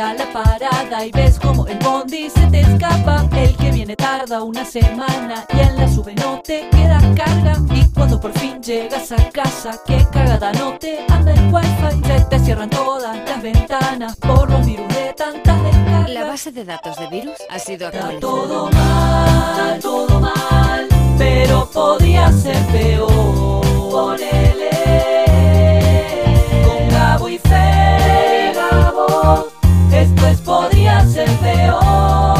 a la parada y ves como el bondi se te escapa. El que viene tarda una semana y en la sube no te queda carga. Y cuando por fin llegas a casa, que cagada no te anda el wifi. Se te cierran todas las ventanas por los virus de tantas descargas. La base de datos de virus ha sido Está actualizada. todo mal, todo mal, pero podía ser peor. Ponele con Gabo y Fer, Gabo, es podría ser peor.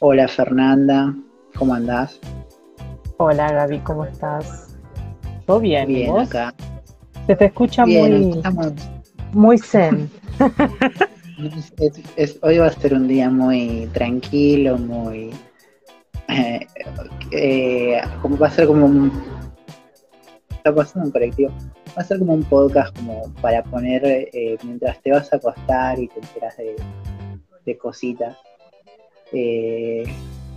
Hola Fernanda, ¿cómo andás? Hola Gaby, ¿cómo estás? ¿Todo bien? ¿y Bien vos? acá. Se te escucha Bien, muy, estamos- muy zen. es- es- hoy va a ser un día muy tranquilo, muy... eh, eh, como va a ser como un... Está pasando un colectivo. Va a ser como un podcast como para poner eh, mientras te vas a acostar y te enteras de, de cositas. Eh,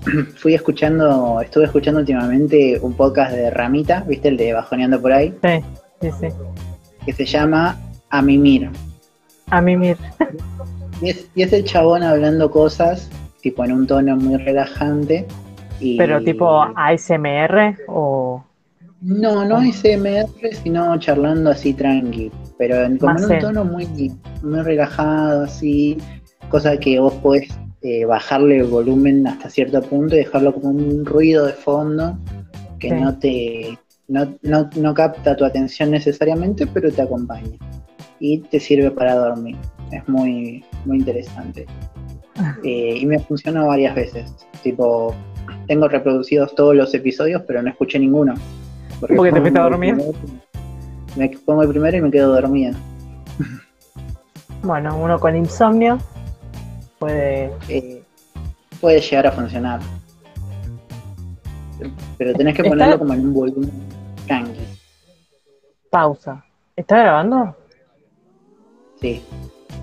fui escuchando, estuve escuchando últimamente un podcast de Ramita, ¿viste? El de Bajoneando por ahí, Sí, sí, sí. que se llama A Mimir. A mí mir. Y es, y es el chabón hablando cosas, tipo en un tono muy relajante. Y... Pero tipo ASMR o... No, no SMR, sino charlando así tranqui. Pero en, como en un tono muy, muy relajado, así. Cosa que vos podés eh, bajarle el volumen hasta cierto punto y dejarlo como un ruido de fondo que Sí. no te. No, no, no capta tu atención necesariamente, pero te acompaña. Y te sirve para dormir. Es muy, muy interesante. Eh, y me funcionó varias veces. Tipo, tengo reproducidos todos los episodios, pero no escuché ninguno. ¿Porque te pongo fuiste a dormir? primero- Me pongo el primero y me quedo dormida. Bueno, uno con insomnio puede... Eh, puede llegar a funcionar. Pero tenés que Está- ponerlo como en un volumen tranqui. Pausa. ¿Está grabando? Sí.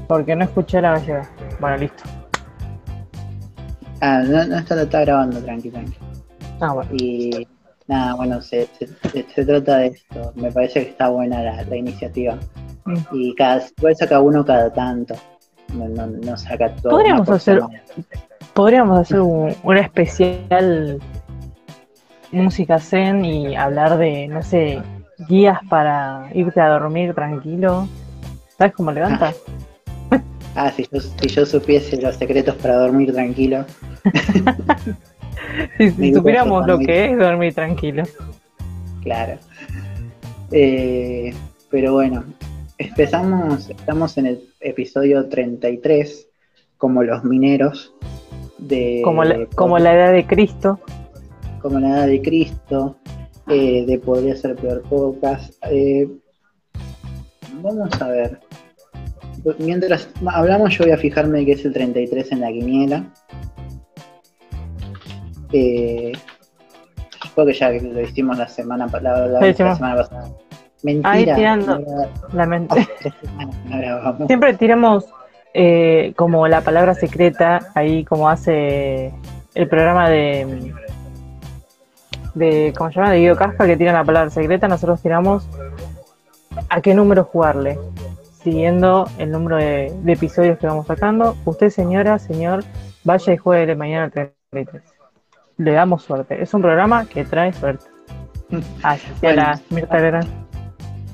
Porque no escuché la gallega. Bueno, listo. Ah, no, no está, está grabando tranqui, tranqui. Ah, bueno. Y nada, bueno, se, se- trata de esto. Me parece que está buena la, la iniciativa. Y cada, igual saca uno cada tanto. No, no, no saca todo. Podríamos una por hacer-. Podríamos hacer un, un especial música zen y hablar de, no sé, guías para irte a dormir tranquilo. ¿Sabes cómo levanta? Ah, si yo, si yo supiese los secretos para dormir tranquilo. Si, si supiéramos lo que es dormir tranquilo. Claro. Eh, pero bueno, empezamos, estamos en el episodio 33, como los mineros, de, Como la, como la edad de Cristo. como la edad de Cristo, eh, de Podría ser peor pocas. Eh, vamos a ver. Mientras hablamos, yo voy a fijarme que es el 33 en la quiniela. Eh, creo que ya lo hicimos la semana, la, la- la semana pasada. Mentira. Ahí tirando. no tres semanas que no. Siempre tiramos eh, como la palabra secreta, ahí como hace el programa de, de ¿cómo se llama? De Guido Casca, que tiran la palabra secreta, nosotros tiramos a qué número jugarle, siguiendo el número de, de episodios que vamos sacando. Usted, señora, señor, vaya y juegue mañana al 33. Le damos suerte. Es un programa que trae suerte. Bueno. la Mirta Legrand.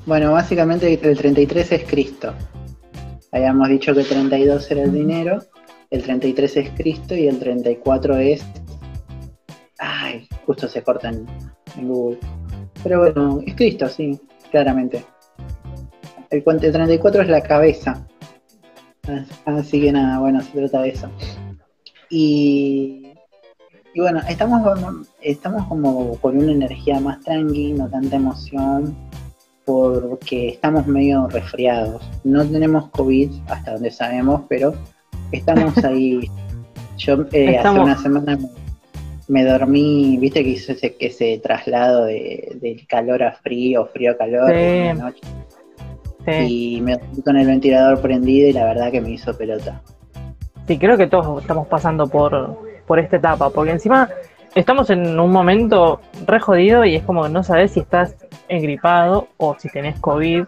Bueno, básicamente el 33 es Cristo. Habíamos dicho que el 32 era el dinero, el 33 es Cristo y el 34 es... Ay, justo se corta en, Google. Pero bueno, es Cristo, sí, claramente. El, cuan- el 34 es la cabeza. As- Así que nada, bueno, se trata de eso. Y, y bueno, estamos, como- estamos como con una energía más tranqui, no tanta emoción, porque estamos medio resfriados. No tenemos COVID hasta donde sabemos, pero estamos ahí. Yo eh, hace una semana me, me dormí, viste que hizo ese, ese traslado de, del calor a frío, frío a calor Sí. en la noche. Sí. Y me dormí con el ventilador prendido y la verdad que me hizo pelota. Sí, creo que todos estamos pasando por, por esta etapa, porque encima estamos en un momento re jodido y es como que no sabes si estás engripado o si tenés COVID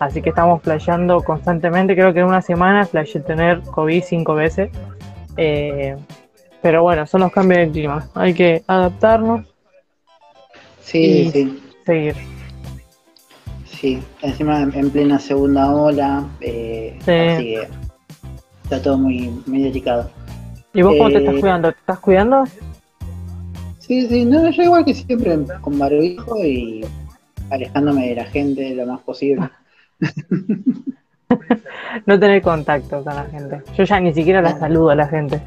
Así que estamos flasheando constantemente. Creo que en una semana flashé tener COVID cinco veces. Eh, pero bueno, son los cambios de clima. Hay que adaptarnos. Sí, sí. Seguir. Sí, encima en plena segunda ola. Eh, Sí. Así que está todo muy, muy delicado. ¿Y vos cómo te Eh, estás cuidando? ¿Te estás cuidando? Sí, sí, no, yo igual que siempre con barbijo y alejándome de la gente lo más posible. No tener contacto con la gente. Yo ya ni siquiera la saludo a la gente.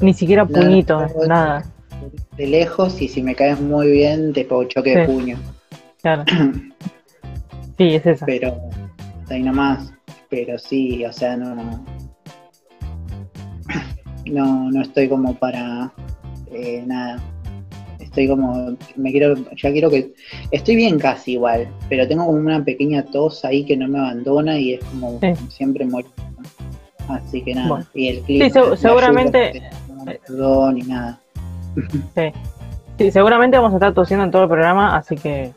Ni siquiera puñito, no, no. nada. De lejos y si me caes muy bien te pongo choque de puño. Claro. Sí, es esa. Pero ahí nomás. Pero sí, o sea, no. No, no estoy como para eh, nada. Estoy como. Me quiero. Ya quiero que. Estoy bien casi igual. Pero tengo como una pequeña tos ahí que no me abandona y es como Sí. siempre morir. Así que nada. Bueno. Y el clima. Sí, se- seguramente- lluvia, no ni nada. Sí. Sí, seguramente vamos a estar tosiendo en todo el programa, así que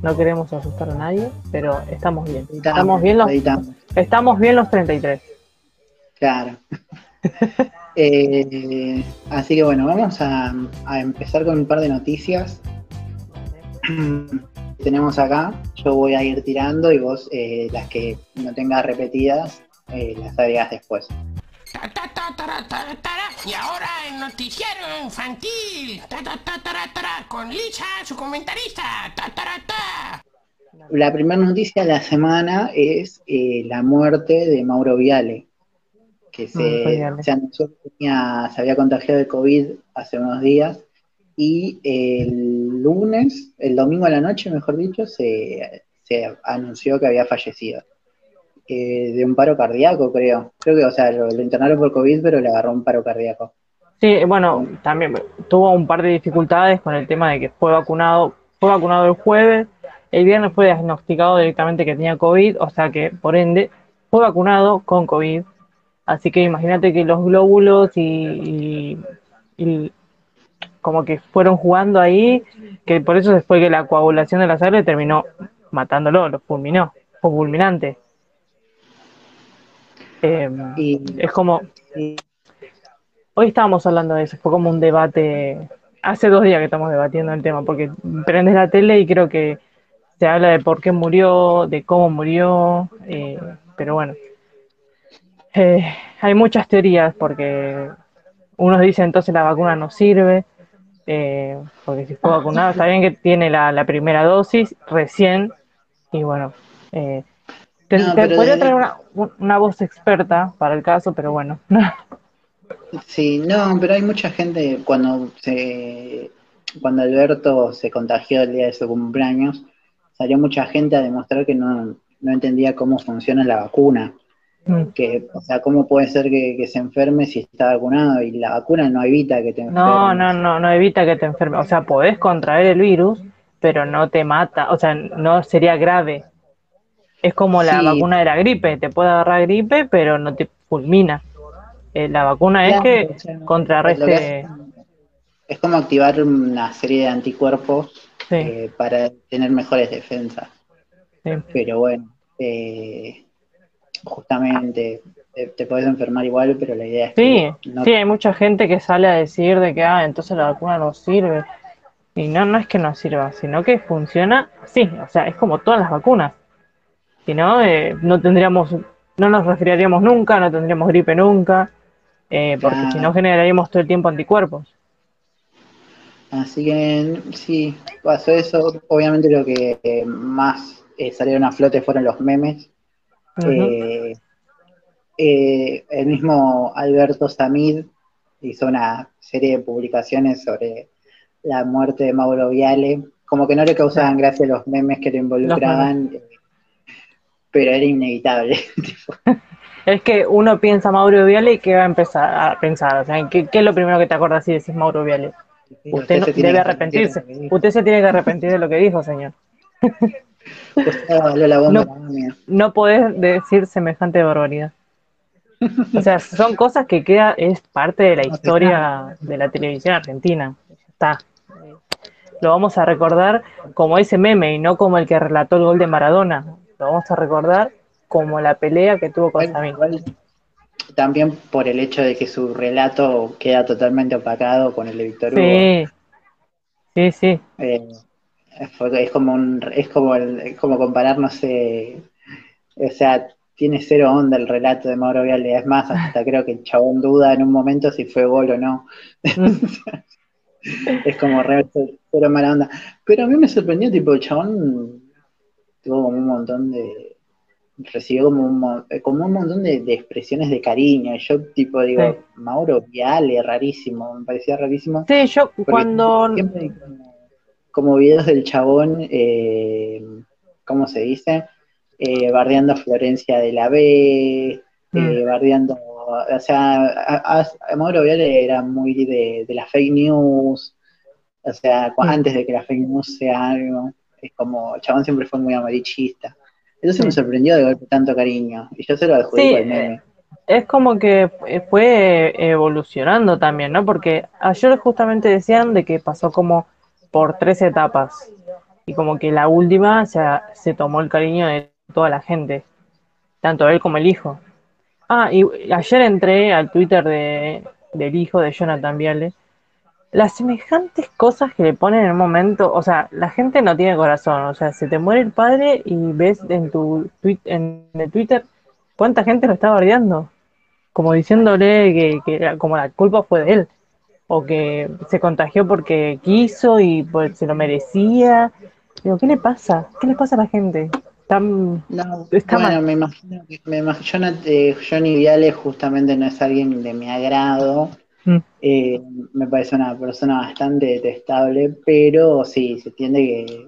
no queremos asustar a nadie, pero estamos bien. Estamos bien los, editamos. estamos bien los 33. Claro. Eh, así que bueno, vamos a, a empezar con un par de noticias. que Tenemos acá, yo voy a ir tirando y vos eh, las que no tengas repetidas eh, las agregas después. Y ahora el noticiero infantil. Con Lisa, su comentarista. La primera noticia de la semana es eh, la muerte de Mauro Viale, que se, se anunció que tenía- se había contagiado de COVID hace unos días y el lunes, el domingo a la noche, mejor dicho, se, se anunció que había fallecido. Eh, de un paro cardíaco, creo. Creo que, o sea, lo, lo internaron por COVID, pero le agarró un paro cardíaco. Sí, bueno, también tuvo un par de dificultades con el tema de que fue vacunado, fue vacunado el jueves, el viernes fue diagnosticado directamente que tenía COVID, o sea que por ende fue vacunado con COVID. Así que imagínate que los glóbulos y, y- y como que fueron jugando ahí, que por eso después que la coagulación de la sangre terminó matándolo, lo fulminó, fue fulminante. Eh, Y, es como, Hoy estábamos hablando de eso, fue como un debate, hace dos días que estamos debatiendo el tema, porque prendes la tele y creo que se habla de por qué murió, de cómo murió, eh, pero bueno, Eh, hay muchas teorías porque unos dicen entonces la vacuna no sirve, eh, porque si fue vacunado, está bien que tiene la, la primera dosis recién, y bueno, eh, te, No, te pero podría traer una, una voz experta para el caso, pero bueno. Sí, no, pero hay mucha gente cuando se cuando Alberto se contagió el día de su cumpleaños, salió mucha gente a demostrar que no, no entendía cómo funciona la vacuna. Mm. Que, o sea, cómo puede ser que, que se enferme si está vacunado y la vacuna no evita que te enfermes. No, no, no, no evita que te enfermes. O sea, podés contraer el virus, pero no te mata. O sea, no sería grave. Es como la Sí. vacuna de la gripe. Te puede agarrar gripe, pero no te fulmina. Eh, la vacuna es que o sea, contrarreste. es como activar una serie de anticuerpos Sí, eh, para tener mejores defensas. sí. Pero bueno, eh, justamente te, te puedes enfermar igual, pero la idea es Sí, que no sí, hay mucha gente que sale a decir de que, ah, entonces la vacuna no sirve. Y no, no es que no sirva, sino que funciona así. O sea, es como todas las vacunas. Si no, eh, no tendríamos, no nos resfriaríamos nunca, no tendríamos gripe nunca, eh, porque Claro. si no generaríamos todo el tiempo anticuerpos. Así que sí, pasó eso. Obviamente lo que más eh, salieron a flote fueron los memes. Eh, eh, el mismo Alberto Samid hizo una serie de publicaciones sobre la muerte de Mauro Viale. Como que no le causaban gracia los memes que lo involucraban, eh, pero era inevitable. Es que uno piensa Mauro Viale y que va a empezar a pensar, o sea, ¿qué, qué es lo primero que te acuerdas si decís Mauro Viale? Usted no- se tiene debe arrepentirse. Usted se tiene que arrepentir de lo que dijo, señor. La bomba, No. no podés decir semejante barbaridad. O sea, son cosas que queda, es parte de la historia de la televisión argentina. Está. Lo vamos a recordar como ese meme y no como el que relató el gol de Maradona. lo vamos a recordar como la pelea que tuvo con Samir. también por el hecho de que su relato queda totalmente opacado con el de Víctor Hugo. Sí, sí, sí. Eh, es como un, es como el- es como comparar, no sé, o sea, tiene cero onda el relato de Mauro Viale, es más, hasta creo que el chabón duda en un momento si fue gol o no. Mm. Es como re cero mala onda. Pero a mí me sorprendió, tipo, el chabón tuvo como un montón de, recibió como un, mo- como un montón de, de expresiones de cariño. Yo, tipo, digo, Sí. Mauro Viale, rarísimo, me parecía rarísimo. Sí, yo cuando... siempre como, como videos del chabón, eh, ¿cómo se dice? Eh, bardeando a Florencia de la B, eh, Mm. bardeando, o sea, a, a- a Mauro Viale era muy de, de las fake news, o sea, Mm. antes de que la fake news sea algo, es como, el chabón siempre fue muy amarillista. Entonces me sorprendió de golpe tanto cariño, y yo se lo adjudico Sí, al meme. Es como que fue evolucionando también, ¿no? Porque ayer justamente decían de que pasó como por tres etapas y como que la última se, se tomó el cariño de toda la gente, tanto él como el hijo. Ah, y ayer entré al Twitter de, del hijo de Jonathan Viale. Las semejantes cosas que le ponen en un momento, o sea, la gente no tiene corazón, o sea, se te muere el padre y ves en tu en el Twitter cuánta gente lo está bardeando como diciéndole que, que como la culpa fue de él, o que se contagió porque quiso y pues, se lo merecía. Digo, ¿qué le pasa? ¿Qué le pasa a la gente? Tan... No, Está bueno, mal. me imagino que me imag- Jonat- eh, Johnny Viale justamente no es alguien de mi agrado. Mm. Eh, me parece una persona bastante detestable, pero sí, se entiende que,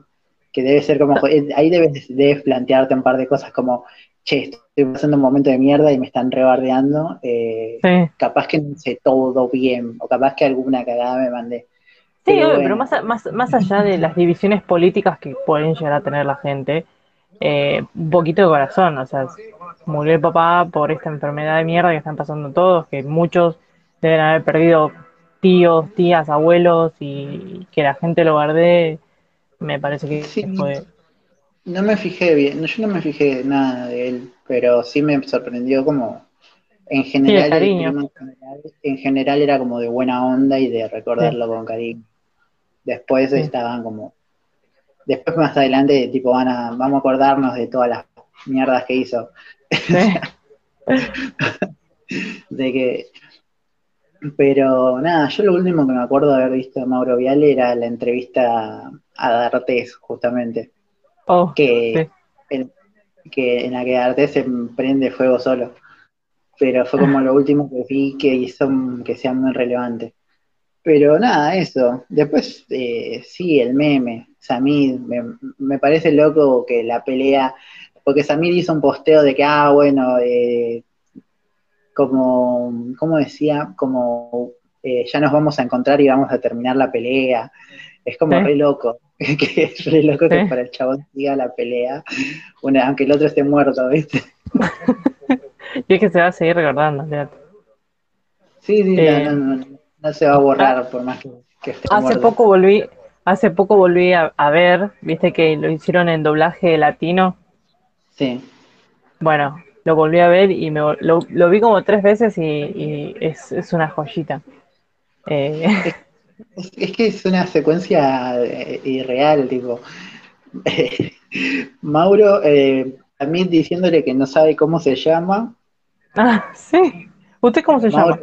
que debe ser como. eh, Ahí debes, debes plantearte un par de cosas como, che, estoy pasando un momento de mierda y me están rebardeando. eh, Sí, capaz que no hice todo bien, o capaz que alguna cagada me mandé. Sí, Pero obvio, bueno. pero más, a- más, más allá de las divisiones políticas que pueden llegar a tener la gente, eh, un poquito de corazón, o sea, murió el papá por esta enfermedad de mierda que están pasando todos, que muchos deben haber perdido tíos, tías, abuelos y que la gente lo guarde, me parece que Sí. fue... No me fijé bien, no, yo no me fijé nada de él, pero sí me sorprendió como en general, cariño. en general, en general era como de buena onda y de recordarlo con cariño. Después Sí. estaban como, después más adelante tipo van a, vamos a acordarnos de todas las mierdas que hizo, de que, pero nada, yo lo último que me acuerdo de haber visto de Mauro Viale era la entrevista a D'Artés, justamente Oh, que, en la que Arte se prende fuego solo. Pero fue como lo último que vi que hizo que sea muy relevante. Pero nada, eso. Después, eh, sí, el meme. Samid, me, me parece loco que la pelea, porque Samid hizo un posteo de que, ah, bueno, eh, como, ¿cómo decía? Como eh, ya nos vamos a encontrar y vamos a terminar la pelea. Es como re loco, que es re loco que para el chabón siga la pelea, una, aunque el otro esté muerto, ¿viste? y es que se va a seguir recordando, fíjate. Sí, sí, Eh, no, no, no, no se va a borrar por más que, que esté Hace muerto. poco volví, hace poco volví a, a ver, viste que lo hicieron en doblaje latino. Sí. Bueno, lo volví a ver y me, lo, lo vi como tres veces y, y es, es una joyita. Eh, Es, es que es una secuencia eh, irreal, tipo. Mauro, eh, a mí diciéndole que no sabe cómo se llama. ah, sí. ¿Usted cómo se llama?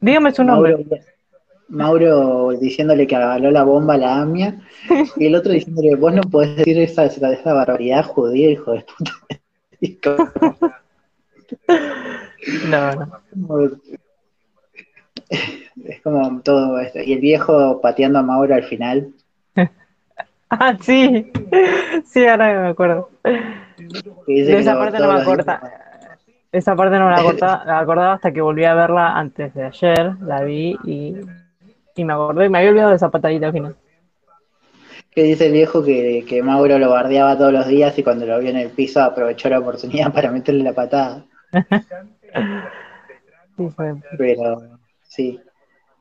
Dígame su nombre. Mauro, Mauro diciéndole que avaló la bomba a la AMIA. Y el otro diciéndole, vos no podés decir esa, esa, esa barbaridad judía, hijo de puta. No, no. Es como todo esto. Y el viejo pateando a Mauro al final. Ah, sí. Sí, ahora me acuerdo. esa parte no me acuerdo. Esa parte no me la acordaba, la acordaba hasta que volví a verla antes de ayer, la vi y, y me acordé, me había olvidado de esa patadita al final. Que dice el viejo que, que Mauro lo bardeaba todos los días y cuando lo vio en el piso aprovechó la oportunidad para meterle la patada. Pero sí.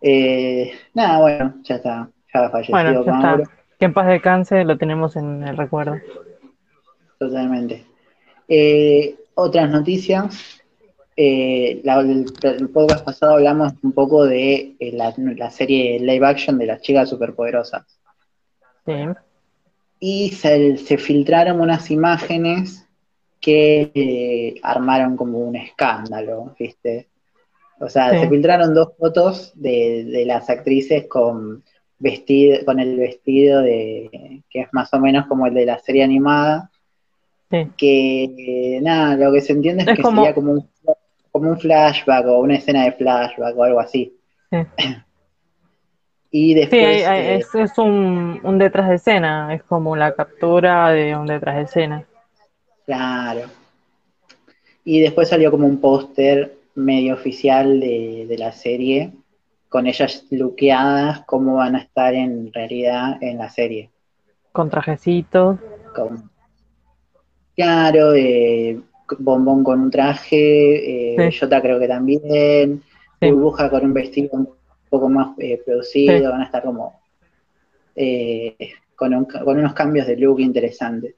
Eh, nada, bueno, ya está. Ya falleció Bueno, ya Mauro. está. Que en paz descanse, lo tenemos en el recuerdo. Totalmente. Eh, otras noticias. Eh, la- el, el podcast pasado hablamos un poco de eh, la, la serie live action de las chicas superpoderosas. Sí. Y se, se filtraron unas imágenes que eh, armaron como un escándalo, ¿viste? O sea, Sí. se filtraron dos fotos de, de las actrices con vestido, con el vestido de que es más o menos como el de la serie animada, Sí. que eh, nada, lo que se entiende es, Es que como- sería como un, como un flashback o una escena de flashback o algo así. Sí. Y Sí, después hay- eh, es, es un, un detrás de escena, es como la captura de un detrás de escena. Claro. Y después salió como un póster medio oficial de, de la serie, con ellas luqueadas, cómo van a estar en realidad en la serie. Con trajecitos. Con, claro, eh, Bombón con un traje, eh, Sí. Bellota creo que también, Sí. Burbuja con un vestido un poco más eh, producido, Sí. van a estar como eh, con, un- con unos cambios de look interesantes.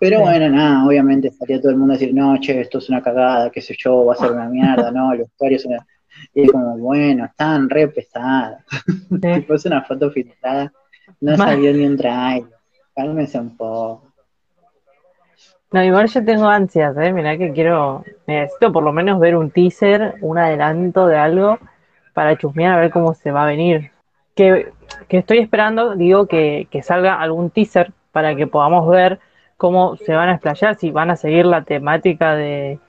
Pero bueno, nada, obviamente salió todo el mundo a decir, no, che, esto es una cagada, qué sé yo, va a ser una mierda, no, el vestuario es una... Y es como, bueno, están re pesadas. Tipo, es una foto filtrada, no salió ni un trailer, cálmese un poco. No, igual yo tengo ansias, ¿eh? Mirá que quiero, necesito por lo menos ver un teaser, un adelanto de algo para chusmear a ver cómo se va a venir. Que, que estoy esperando, digo, que, que salga algún teaser para que podamos ver cómo se van a explayar, si van a seguir la temática de,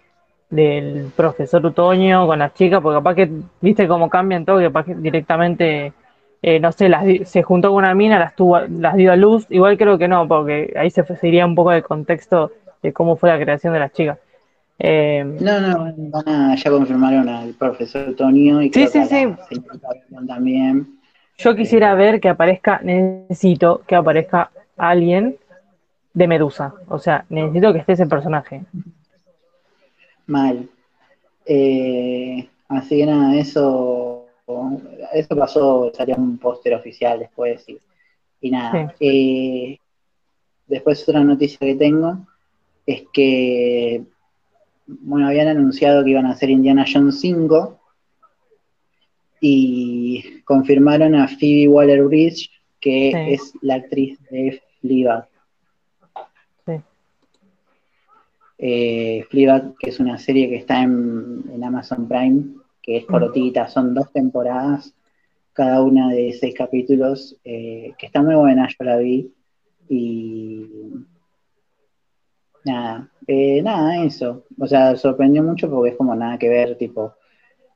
del profesor Utoño con las chicas, porque capaz que, viste cómo cambian todo, que capaz que directamente, eh, no sé, las, se juntó con una mina, las, tuvo, las dio a luz, igual creo que no, porque ahí se, se iría un poco del contexto de cómo fue la creación de las chicas. Eh, No, no, van a, ya confirmaron al profesor Tonio y creo Sí, que sí, también. yo quisiera ver que aparezca, necesito que aparezca alguien de Medusa, o sea, necesito que esté ese personaje. Mal. Eh, así que nada, eso, eso pasó, salió un póster oficial después y, y nada. Eh, después otra noticia que tengo es que, bueno, habían anunciado que iban a hacer Indiana Jones 5 y confirmaron a Phoebe Waller-Bridge que Sí. es la actriz de Fleabag. Sí. Eh, Fleabag, que es una serie que está en, en Amazon Prime, que es cortita, son dos temporadas, cada una de seis capítulos, eh, que está muy buena, yo la vi. Y nada, eh, nada, eso. O sea, sorprendió mucho porque es como nada que ver, tipo,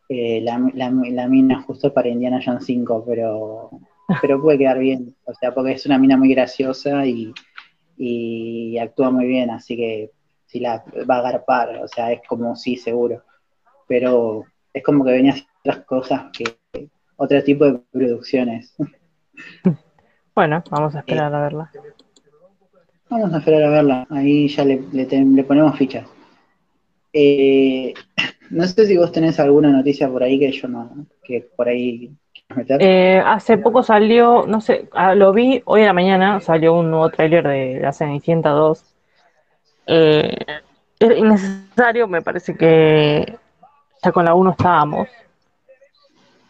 eh, la, la, la mina justo para Indiana Jones 5, pero, pero puede quedar bien. O sea, porque es una mina muy graciosa y, y actúa muy bien, así que si la va a agarpar, o sea, es como sí, seguro. Pero es como que venía a hacer otras cosas que otro tipo de producciones. Bueno, vamos a esperar a verla. Vamos a esperar a verla, ahí ya le, le, ten- le ponemos fichas. Eh, no sé si vos tenés alguna noticia por ahí que yo no, que por ahí. Eh, hace poco salió, no sé, ah, lo vi hoy a la mañana, salió un nuevo tráiler de La Cenicienta 2. Eh, era innecesario, me parece que ya con la 1 estábamos.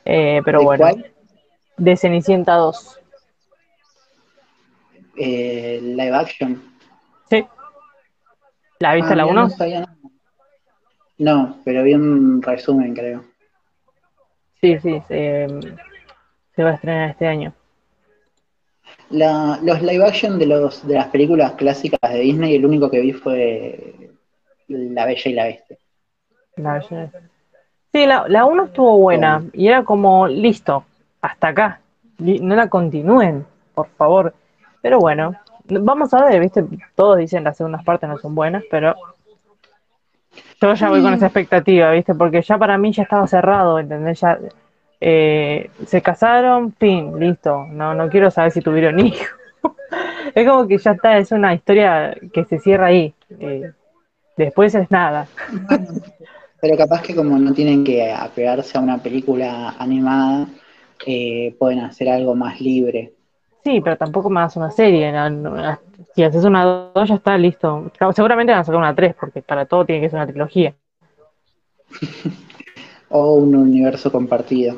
Eh, pero ¿De bueno, cuál? de Cenicienta 2. Eh, live action. Sí. ¿La viste Ah, la mira, 1? No. No, pero vi un resumen, creo. Sí, sí, se, se va a estrenar este año. La- los live action de los de las películas clásicas de Disney, el único que vi fue La Bella y la Bestia. La Bella- Sí, la, la 1 estuvo buena y era como, listo, hasta acá. No la continúen, por favor. Pero bueno, vamos a ver, ¿viste? Todos dicen las segundas partes no son buenas, pero yo ya voy con esa expectativa, ¿viste? Porque ya para mí ya estaba cerrado, ¿entendés? Ya eh, se casaron, fin, listo. No, no quiero saber si tuvieron hijos. Es como que ya está, es una historia que se cierra ahí. Eh, después es nada. Pero capaz que como no tienen que apegarse a una película animada, eh, pueden hacer algo más libre. Sí, pero tampoco das una serie. no- no- si haces una 2 ya está listo. Seguramente van a sacar una 3 porque para todo tiene que ser una trilogía. O un universo compartido.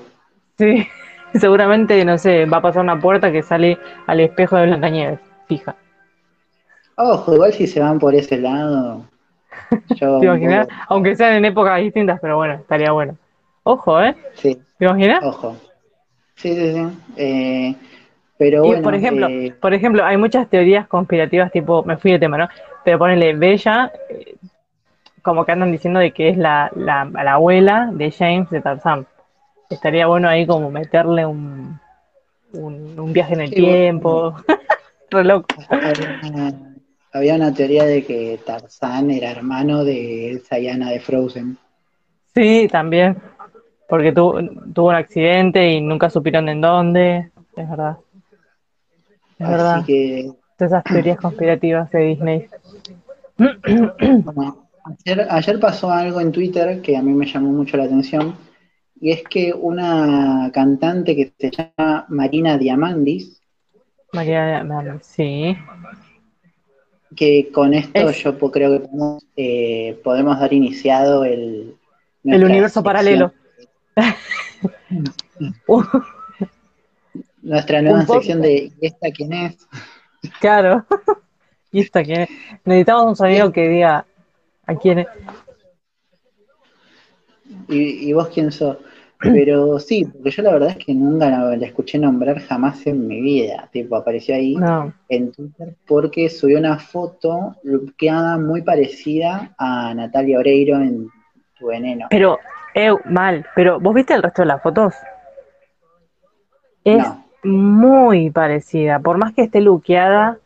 Sí, seguramente, no sé, va a pasar una puerta que sale al espejo de Blancanieves, fija. Ojo, igual si se van por ese lado. Yo ¿Te un imaginas? poco- Aunque sean en épocas distintas, pero bueno, estaría bueno. Ojo, ¿eh? sí, ¿Te imaginas? ojo. Sí, sí, sí. Eh, pero Y, bueno, por ejemplo, eh, por ejemplo, hay muchas teorías conspirativas, tipo, me fui de tema, ¿no? Pero ponele Bella, eh, como que andan diciendo de que es la, la, la abuela de James de Tarzán. Estaría bueno ahí como meterle un, un, un viaje en el Sí, bueno. tiempo. Re loco. había, una, había una teoría de que Tarzán era hermano de Elsa y Anna de Frozen. Sí, también. Porque tu- tuvo un accidente y nunca supieron en dónde. Es verdad. Es Así verdad. que, Todas esas teorías conspirativas de Disney. bueno, ayer, ayer pasó algo en Twitter que a mí me llamó mucho la atención. Y es que una cantante que se llama Marina Diamandis, María, María- sí. que con esto Es- yo po- creo que podemos, eh, podemos dar iniciado el, El universo sección- paralelo. Uh, Nuestra nueva sección de ¿Y esta quién es? claro. Y esta que necesitamos un sonido que diga a quién es. ¿Y, y vos quién sos? Pero sí, porque yo la verdad es que nunca la, la escuché nombrar jamás en mi vida. Tipo, apareció ahí No. en Twitter porque subió una foto queda muy parecida a Natalia Oreiro en Tu Veneno. Pero, eh, mal. Pero, ¿vos viste el resto de las fotos? Es No. muy parecida. Por más que esté luqueada,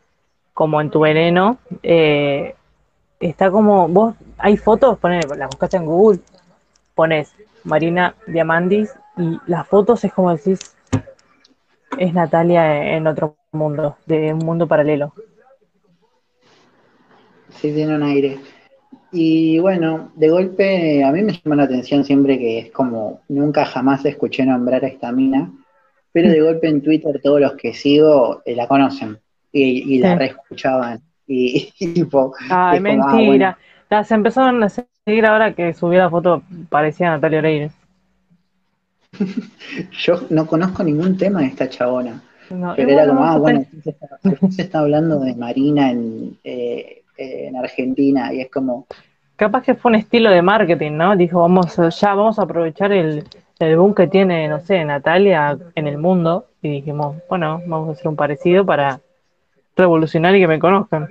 como en tu veneno, eh, está como. Vos, hay fotos, pones, las buscaste en Google, pones Marina Diamandis y las fotos es como decís, es Natalia en otro mundo, de un mundo paralelo. Sí, tiene un aire. Y bueno, de golpe a mí me llama la atención siempre que es como nunca jamás escuché nombrar a esta mina, pero de golpe en Twitter todos los que sigo eh, la conocen y, y la Sí. reescuchaban. Y, y tipo, Ay, como, ah, mentira. Las empezaron a seguir ahora que subió la foto, parecía Natalia Oreiro. yo no conozco ningún tema de esta chabona, No, pero era como, ah, bueno, se está, se está hablando de Marina en, eh, en Argentina y es como, Capaz que fue un estilo de marketing, ¿no? Dijo, vamos, ya vamos a aprovechar el, el boom que tiene, no sé, Natalia en el mundo. Y dijimos, bueno, vamos a hacer un parecido para revolucionar y que me conozcan.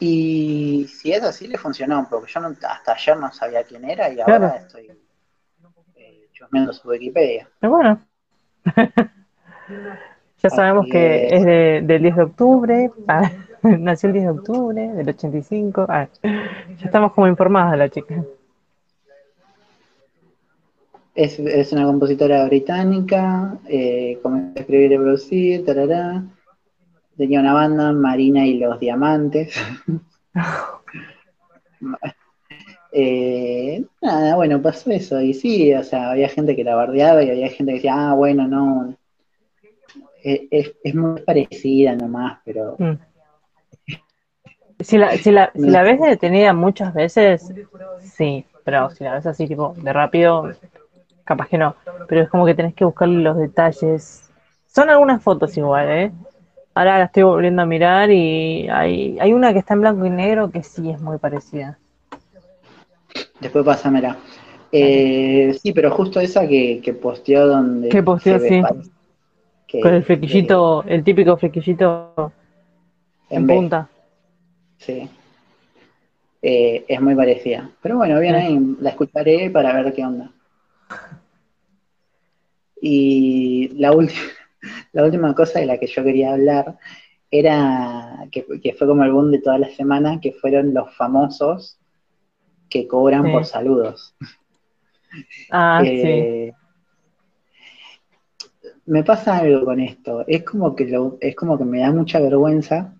Y si es así le funcionó, porque yo no- hasta ayer no sabía quién era y Claro. ahora estoy eh, chusmeando su Wikipedia. Pero bueno. ya sabemos Así que es. es de- del 10 de octubre. ah, nació el 10 de octubre del 85. ah, ya estamos como informadas de la chica. Es, es una compositora británica, eh, comenzó a escribir y producir, tarará. Tenía una banda, Marina y los Diamantes. Eh, nada, bueno, pasó eso. Y sí, o sea, había gente que la bardeaba y había gente que decía, ah, bueno, no. Es, es muy parecida nomás, pero Mm. Si la, si, la, si la ves detenida muchas veces, sí, pero si la ves así tipo de rápido, capaz que no. Pero es como que tenés que buscarle los detalles. Son algunas fotos igual, ¿eh? Ahora la estoy volviendo a mirar y hay, hay una que está en blanco y negro que sí es muy parecida. después pásamela. Eh, sí, pero justo esa que, que posteó donde. Que posteó, sí. que- Con el flequillito, el típico flequillito en punta. Sí. Eh, es muy parecida. Pero bueno, bien ahí, la escucharé para ver qué onda. Y la, última la última cosa de la que yo quería hablar era que, que fue como el boom de toda la semana, que fueron los famosos que cobran Sí. por saludos. Ah, sí. Eh, Me pasa algo con esto. Es como que lo, es como que me da mucha vergüenza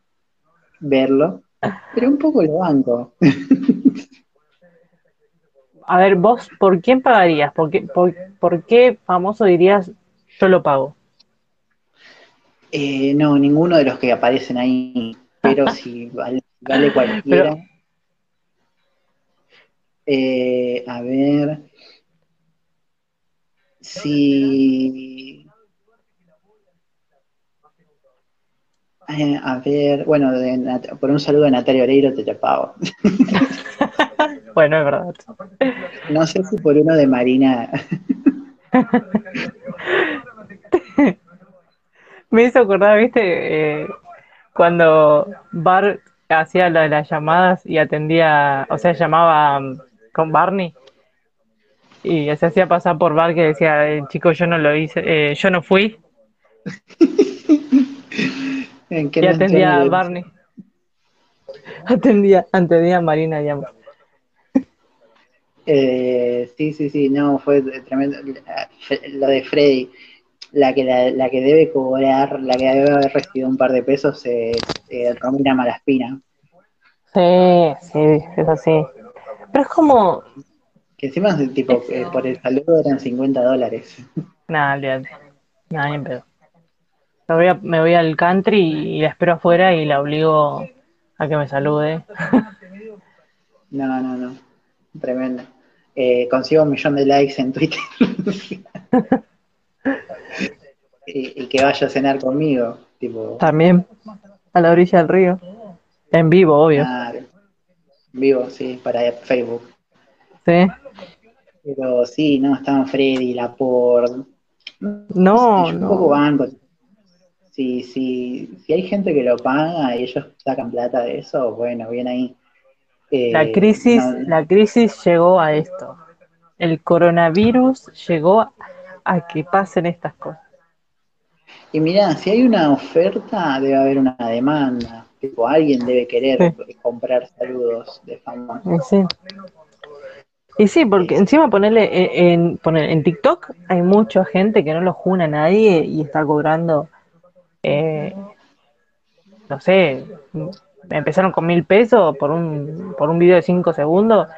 verlo, pero un poco lo banco. A ver, vos, ¿por quién pagarías? ¿Por qué, por, por qué famoso dirías yo lo pago? Eh, no, ninguno de los que aparecen ahí, pero si vale, vale cualquiera. Pero- Eh, a ver. Si. Eh, a ver, bueno, de por un saludo de Natalia Oreiro te pago. Bueno, es verdad. No sé si por uno de Marina. Me hizo acordar, viste, Eh, cuando Bar hacía lo de las llamadas y atendía, o sea, llamaba mm, con Barney y se hacía pasar por Bar que decía, "Eh, chico, yo no lo hice, eh, yo no fui ¿En qué y atendía a? Barney. Atendía, atendía a Marina, digamos. Eh, sí, sí, sí, no, fue tremendo. Lo de Freddy, la que, la, la que debe cobrar, la que debe haber recibido un par de pesos es eh, Romina Malaspina, Sí, sí, es así. Pero es como, que encima tipo, eh, por el saludo eran 50 dólares. nada, olvídate, nada, ni pedo. Me voy, a- me voy al country y la espero afuera y la obligo a que me salude. No, no, no, tremendo. Eh, consigo un millón de likes en Twitter. y, y que vaya a cenar conmigo, tipo, También a la orilla del río. En vivo, obvio. claro. vivo, sí, para Facebook. Sí. Pero sí, no, estaban Freddy, Laporte. No, yo un poco no. banco. Si, si, si hay gente que lo paga y ellos sacan plata de eso, bueno, bien ahí. Eh, La crisis, no- la crisis llegó a esto. El coronavirus llegó a que pasen estas cosas. Y mirá, si hay una oferta, debe haber una demanda. Tipo, alguien debe querer comprar saludos de fama. Y sí. Y sí, porque encima ponerle en, en, poner- en TikTok hay mucha gente que no lo juna a nadie y está cobrando, eh, no sé, empezaron con mil pesos por un, por un video de cinco segundos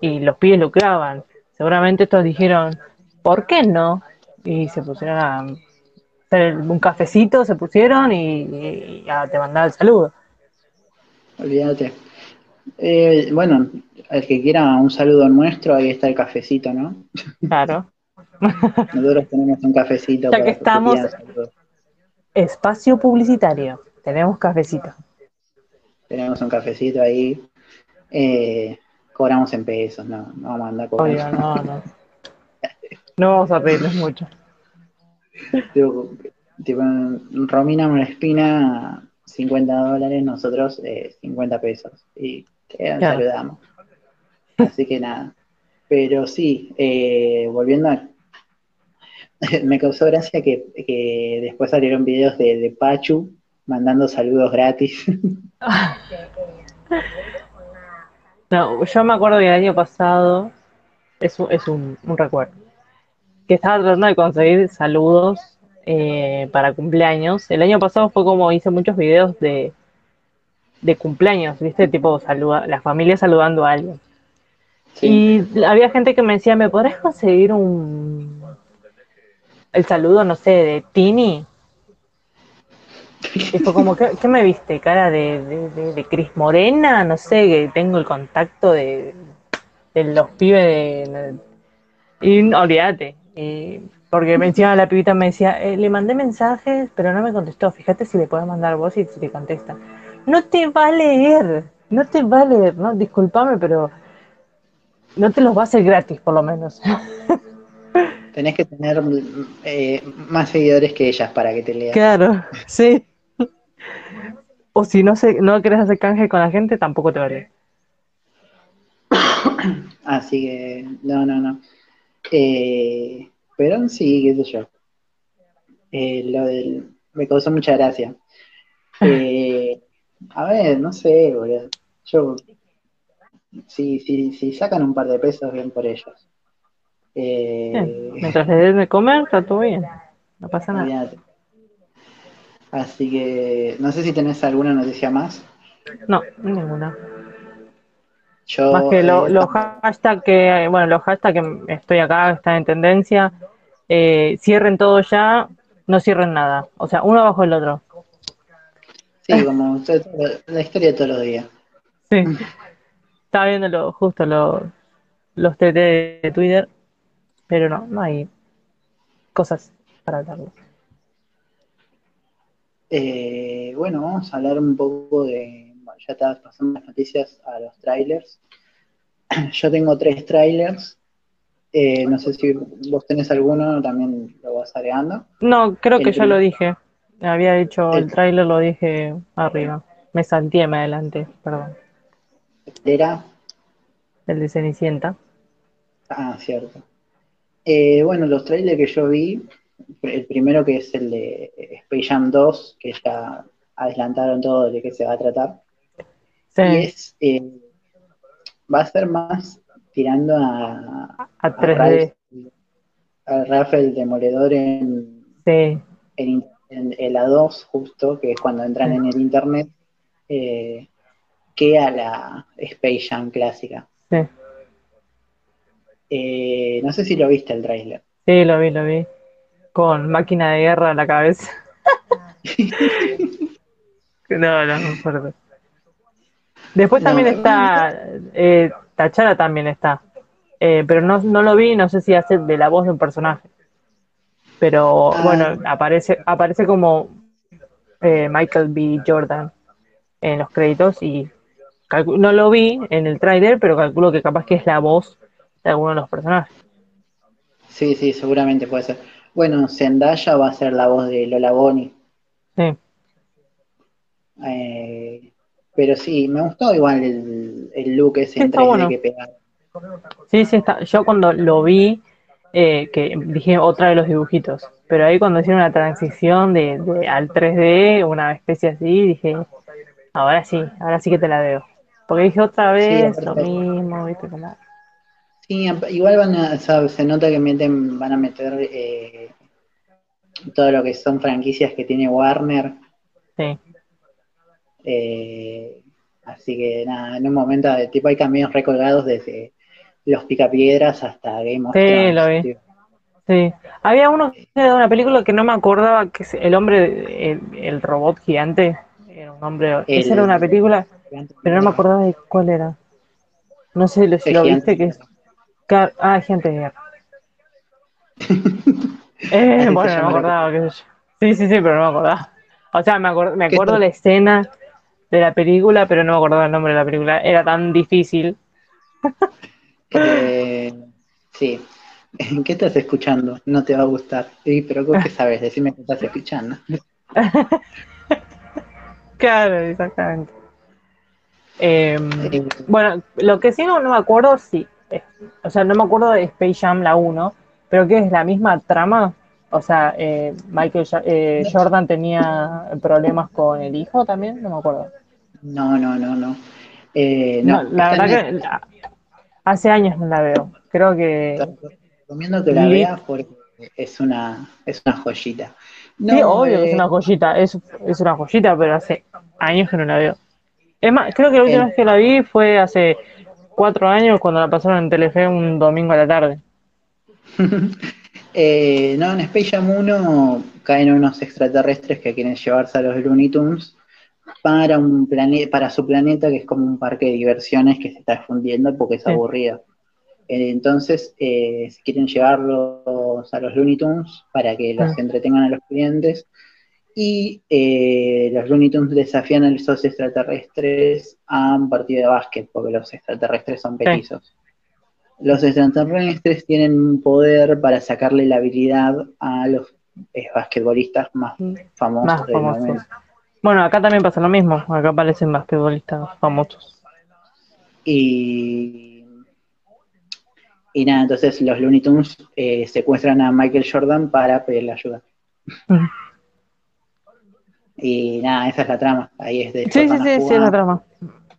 y los pibes lucraban. Seguramente estos dijeron, ¿por qué no? Y se pusieron a hacer un cafecito, se pusieron y, y a te mandaba el saludo. Olvídate. Eh, bueno, el que quiera un saludo nuestro, ahí está el cafecito, ¿no? Claro. Nosotros tenemos un cafecito Ya que estamos-. Espacio publicitario. Tenemos cafecito. Tenemos un cafecito ahí. Eh, cobramos en pesos, no, no vamos a andar cobrando. Obvio, no, no. No vamos a pedirles mucho. tipo, tipo, Romina Molespina, 50 dólares, nosotros eh, 50 pesos. Y te Claro. saludamos. Así que nada. Pero sí, eh, volviendo a. Me causó gracia que, que después salieron videos de, de Pachu mandando saludos gratis. No, yo me acuerdo que el año pasado, es, un- es un, un recuerdo, que estaba tratando de conseguir saludos eh, para cumpleaños. El año pasado fue como hice muchos videos de, de cumpleaños, ¿viste? Tipo, saluda, la familia saludando a alguien. Sí. Y había gente que me decía, ¿me podrás conseguir un el saludo, no sé, de Tini? Y fue como, ¿qué, qué me viste? ¿Cara de, de, de- de Cris Morena? No sé, que tengo el contacto de, de los pibes de... Y no, olvídate. Y- porque me encima la pibita me decía, "Eh, le mandé mensajes, pero no me contestó. Fíjate si le puedes mandar vos y si te contesta. No te va a leer, no te va a leer, no, discúlpame, pero no te los va a hacer gratis, por lo menos. Tenés que tener eh, más seguidores que ellas para que te lean. Claro, sí. O si no se, no querés hacer canje con la gente, tampoco te vale. Así que, no, no, no. Eh, pero sí, qué sé yo. Eh, lo del, me causó mucha gracia. Eh, a ver, no sé, boludo. Yo, si, si, si sacan un par de pesos, bien por ellos. Eh, Mientras le den de comer, está todo bien. No pasa nada. Así que, no sé si tenés alguna noticia más. No, ninguna. Yo, Más que lo- eh, los hashtags que, bueno, los hashtags que estoy acá, están en tendencia. eh, cierren todo ya. no cierren nada. O sea, uno abajo del otro. Sí, como la historia de todos los días. Sí. Estaba viendo lo- justo lo- los TT de Twitter, pero no, no hay cosas para hablarlo. Eh, bueno, vamos a hablar un poco de. Ya está pasando las noticias a los trailers. Yo tengo tres trailers. Eh, no sé si vos tenés alguno, también lo vas agregando. No, creo que ya lo dije. Había dicho el El- tráiler, lo dije arriba. Me salté me adelante, perdón. Era. El de Cenicienta. Ah, cierto. Eh, bueno, los trailers que yo vi, el primero que es el de Space Jam 2, que ya adelantaron todo de qué se va a tratar. Sí, Y es. eh, va a ser más tirando a, a a 3D. Ralph, a Ralph el Demoledor en, Sí, en, en el A2, justo, que es cuando entran en el internet, eh, que a la Space Jam clásica. sí. Eh, no sé si lo viste el trailer. Sí, lo vi, lo vi. Con máquina de guerra en la cabeza. No, no, no fuerte. Después No, también está, eh, Tachara también está. Eh, pero no, no lo vi, no sé si hace de la voz de un personaje. Pero Ah. bueno, aparece, aparece como eh, Michael B. Jordan en los créditos y no lo vi en el tráiler, pero calculo que capaz que es la voz de alguno de los personajes. Sí, sí, seguramente puede ser. Bueno, Zendaya va a ser la voz de Lola Bonnie. Sí. Eh, pero sí, me gustó igual el, el look ese Sí, en está 3D bueno. que pegaron. Sí, sí, está. Yo cuando lo vi, eh, que dije otra de los dibujitos, pero ahí cuando hicieron la transición de, de- al 3D, una especie así, dije, ahora sí, ahora sí que te la veo. Porque dije otra vez lo aparte- mismo, ¿viste? Como- Sí, igual van a, o sea, se nota que meten, van a meter eh, todo lo que son franquicias que tiene Warner. Sí, eh, así que nada, en un momento de tipo hay caminos recolgados desde los picapiedras hasta Game of Sí, Thrones. lo vi. tío. sí. Había uno de una película que no me acordaba, que es el hombre, el, el robot gigante, era un hombre, El- esa era una película, pero no me acordaba de cuál era. No sé si lo gigante. viste, que es... Ah, gente de guerra. Eh, bueno, no me acordaba, qué sé yo. Sí, sí, sí, pero no me acordaba. O sea, me, acor- me ¿Qué acuerdo la escena de la película, pero no me acordaba el nombre de la película. Era tan difícil. Eh, sí. ¿Qué estás escuchando? No te va a gustar. Sí, pero ¿vos ¿qué sabes? Decime qué estás escuchando. Claro, exactamente. Eh, Eh, bueno, lo que sí no, no me acuerdo, sí. eh, O sea, no me acuerdo de Space Jam la 1, pero que es la misma trama. O sea, eh, Michael eh, Jordan tenía problemas con el hijo también, no me acuerdo. No, no, no, no. Eh, No, no, la verdad que hace años no la veo. Creo que. Te recomiendo que la veas porque es una, es una joyita. sí, obvio que eh, es una joyita, es, es una joyita, pero hace años que no la veo. Es más, creo que la última El- vez que la vi fue hace cuatro años cuando la pasaron en Telefe un domingo a la tarde. eh, no, en Space Jam 1 caen unos extraterrestres que quieren llevarse a los Looney Tunes para un planeta, para su planeta que es como un parque de diversiones que se está difundiendo porque es Sí. aburrido. Eh, entonces, eh, quieren llevarlos a los Looney Tunes para que los Mm. entretengan a los clientes. Y eh, los Looney Tunes desafían a esos extraterrestres a un partido de básquet, porque los extraterrestres son Sí. petizos. Los extraterrestres tienen un poder para sacarle la habilidad a los eh, basquetbolistas más famosos Más del famosos. momento. Bueno, acá también pasa lo mismo. Acá aparecen basquetbolistas famosos. Y, y nada, entonces los Looney Tunes eh, secuestran a Michael Jordan para pedirle ayuda. Mm. Y nada, esa es la trama. Ahí es de Sí, sí, sí, sí, es la trama.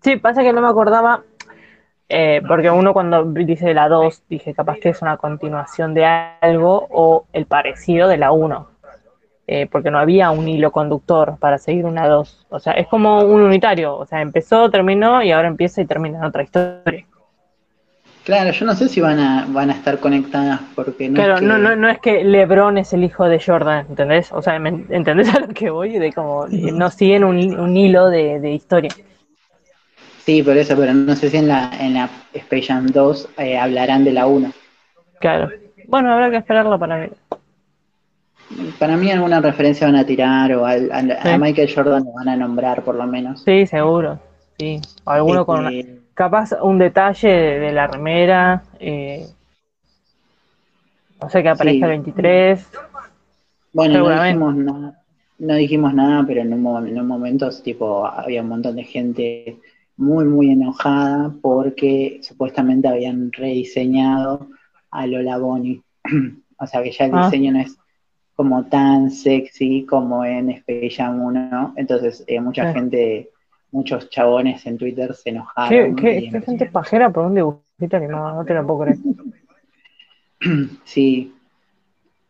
Sí, pasa que no me acordaba, eh, porque uno cuando dice la 2, dije capaz que es una continuación de algo o el parecido de la 1, eh, porque no había un hilo conductor para seguir una 2. O sea, es como un unitario, o sea, empezó, terminó y ahora empieza y termina en otra historia. Claro, yo no sé si van a, van a estar conectadas porque no Claro, es que- no, no, no es que LeBron es el hijo de Jordan, ¿entendés? O sea, ¿me- ¿entendés a lo que voy? De como no siguen un, un hilo de, de historia. Sí, por eso, pero no sé si en la, en la Space Jam 2 eh, hablarán de la 1. Claro. Bueno, habrá que esperarlo para ver. Para mí alguna referencia van a tirar o al- al- a. Michael Jordan lo van a nombrar por lo menos. Sí, seguro. Sí. O alguno con una- capaz un detalle de, de la remera. Eh, no sé, que aparezca Sí. el 23. Bueno, no dijimos nada, no dijimos nada, pero en un, en un momento tipo, había un montón de gente muy, muy enojada porque supuestamente habían rediseñado a Lola Bonnie. o sea que ya el Ah. diseño no es como tan sexy como en Space Jam 1, entonces eh, mucha Sí. gente, muchos chabones en Twitter se ¿Qué, enojaron. qué, gente pajera por un dibujito animado? No te lo puedo creer. Sí,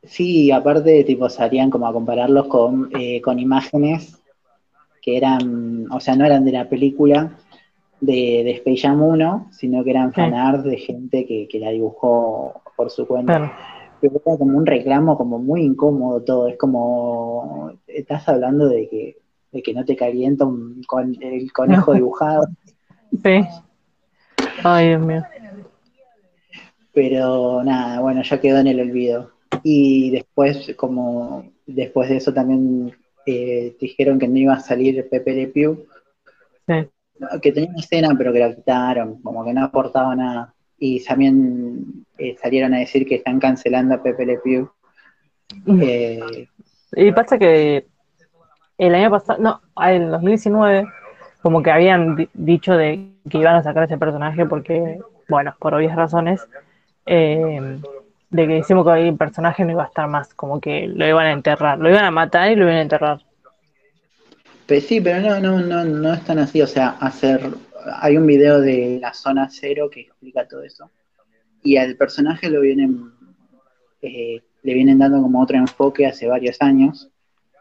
sí, aparte, tipo, salían como a compararlos con, eh, con imágenes que eran, o sea, no eran de la película de, de Space Jam 1, sino que eran Sí. fanart de gente que, que la dibujó por su cuenta. Claro. Era como un reclamo como muy incómodo todo, es como, estás hablando de que, de que no te calienta un, con el conejo dibujado. Sí. Ay, Dios mío. Pero nada, bueno, ya quedó en el olvido. Y después, como después de eso también eh, dijeron que no iba a salir Pepe Le Pew, Sí. que tenía una escena pero que la quitaron, como que no aportaba nada. Y también eh, salieron a decir que están cancelando a Pepe Le Pew. Eh, Y pasa que el año pasado, no, en 2019, como que habían di- dicho de que iban a sacar ese personaje porque, bueno, por obvias razones, eh, de que decimos que el personaje no iba a estar más, como que lo iban a enterrar, lo iban a matar y lo iban a enterrar. Pues sí, pero no, no, no, no es tan así. O sea, hacer. Hay un video de la zona cero que explica todo eso. Y al personaje lo vienen. eh, le vienen dando como otro enfoque hace varios años.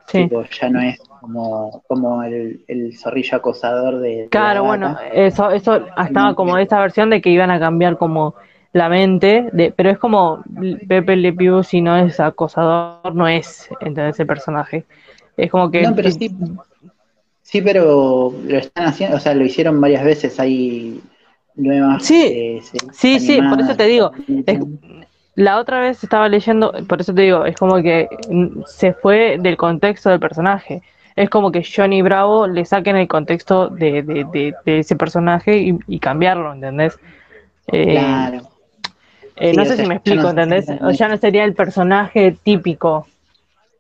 Sí. Tipo, ya no es como, como el, el zorrillo acosador de. Claro, la bueno, eso, eso estaba como esta versión de que iban a cambiar como la mente, de, pero es como Pepe Le Pew, si no es acosador, no es, entonces ese personaje. Es como que No, pero sí. Sí, pero lo están haciendo. O sea, lo hicieron varias veces. Hay nuevas. Sí, eh, sí, sí, por eso te digo, es- la otra vez estaba leyendo, por eso te digo, es como que se fue del contexto del personaje. Es como que Johnny Bravo le saquen el contexto de, de, de- de ese personaje y, y cambiarlo, ¿entendés? Eh, Claro. eh, Sí, no sé sea, si me explico, no ¿entendés? O ya no sería el personaje típico.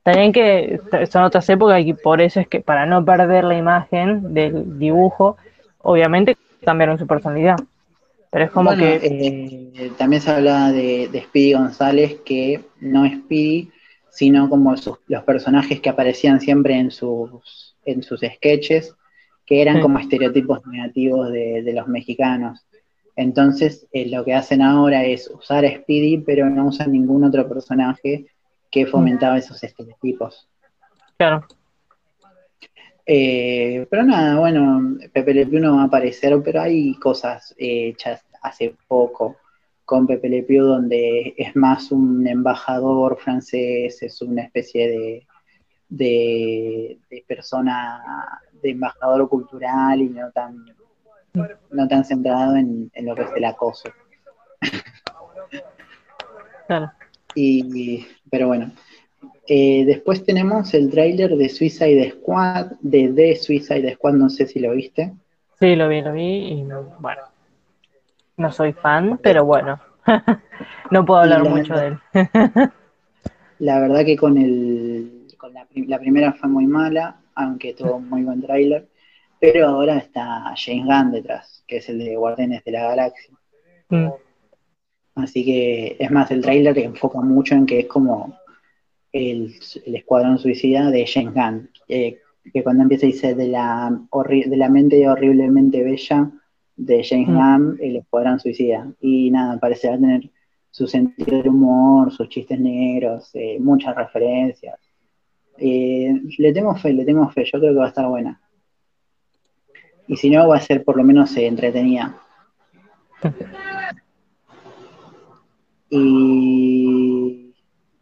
También que son otras épocas y por eso es que para no perder la imagen del dibujo, obviamente cambiaron su personalidad. Pero es como Bueno, que... eh, también se hablaba de, de Speedy González, que no es Speedy, sino como sus- los personajes que aparecían siempre en sus, en sus sketches, que eran Sí. como estereotipos negativos de, de los mexicanos. Entonces, eh, lo que hacen ahora es usar a Speedy, pero no usan ningún otro personaje que fomentaba esos estereotipos. Claro. Eh, pero nada, bueno, Pepe Le Pew no va a aparecer, pero hay cosas eh, hechas hace poco con Pepe Le Pew donde es más un embajador francés, es una especie de, de, de persona, de embajador cultural y no tan, no tan centrado en, en lo que es el acoso. Claro. Y, pero bueno, Eh, después tenemos el tráiler de Suicide Squad, de The Suicide Squad, no sé si lo viste. Sí, lo vi, lo vi y bueno. No soy fan, pero bueno. no puedo hablar mucho de él. La verdad que con el con la primera fue muy mala, aunque tuvo un muy buen tráiler, pero ahora está James Gunn detrás, que es el de Guardianes de la Galaxia. Mm, Así que, es más, el tráiler enfoca mucho en que es como el, el escuadrón suicida de James Gunn, eh, que cuando empieza dice de la, de la mente horriblemente bella de James Mm. Gunn, el escuadrón suicida. Y nada, parece va a tener su sentido del humor, sus chistes negros, eh, muchas referencias. Eh, le tengo fe, le tengo fe, yo creo que va a estar buena. Y si no, va a ser por lo menos entretenida. Y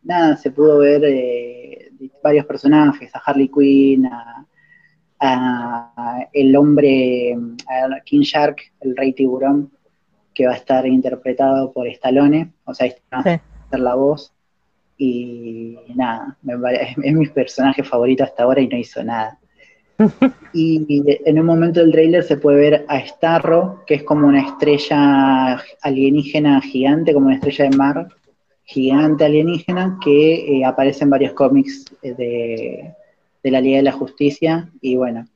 nada, se pudo ver eh, varios personajes, a Harley Quinn, a, a el hombre, a King Shark, el rey tiburón, que va a estar interpretado por Stallone, o sea, va a ser la voz. Y nada, me es mi personaje favorito hasta ahora y no hizo nada. Y en un momento del trailer se puede ver a Starro, que es como una estrella alienígena gigante, como una estrella de mar gigante alienígena, que eh, aparece en varios cómics eh, de, de la Liga de la Justicia. Y bueno,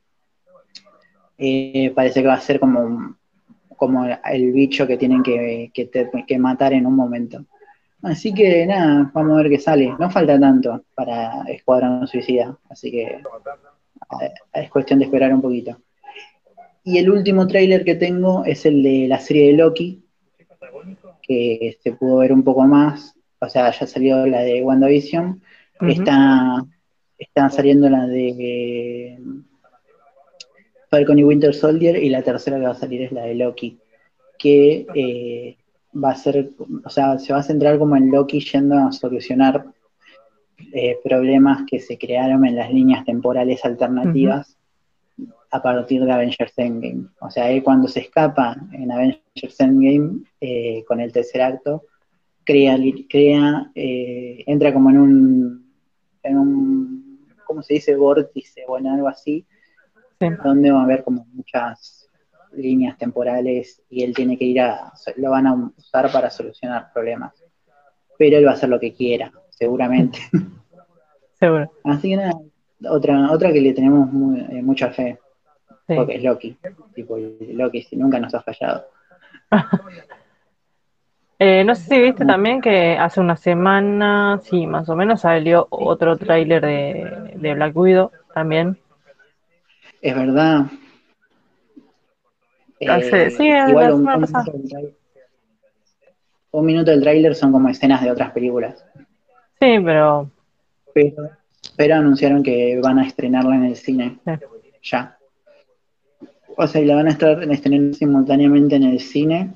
eh, parece que va a ser como, como el bicho que tienen que, que matar en un momento. Así que nada, vamos a ver qué sale. No falta tanto para Escuadrón Suicida, así que es cuestión de esperar un poquito. Y el último tráiler que tengo es el de la serie de Loki, que se pudo ver un poco más. O sea, ya salió la de WandaVision, está saliendo la de Falcon y Winter Soldier, y la tercera que va a salir es la de Loki, que eh, va a ser, o sea, se va a centrar como en Loki yendo a solucionar eh, problemas que se crearon en las líneas temporales alternativas a partir de Avengers Endgame. O sea, él cuando se escapa en Avengers Endgame eh, con el tercer acto, crea, crea eh, entra como en un, en un, ¿cómo se dice? Vórtice o en algo así, Sí. donde va a haber como muchas líneas temporales y él tiene que ir a, lo van a usar para solucionar problemas. Pero él va a hacer lo que quiera, seguramente. Seguro. Así que nada, otra, otra que le tenemos muy- eh, mucha fe, Sí. porque es Loki. Tipo, Loki si nunca nos ha fallado. Eh, no sé si viste también que hace una semana, sí, más o menos salió otro tráiler de, de Black Widow también. Es verdad. Hace- sí, igual la un, un minuto del tráiler son como escenas de otras películas. Sí, pero Pero, pero anunciaron que van a estrenarla en el cine. Sí. Ya. O sea, y la van a estar estrenar simultáneamente en el cine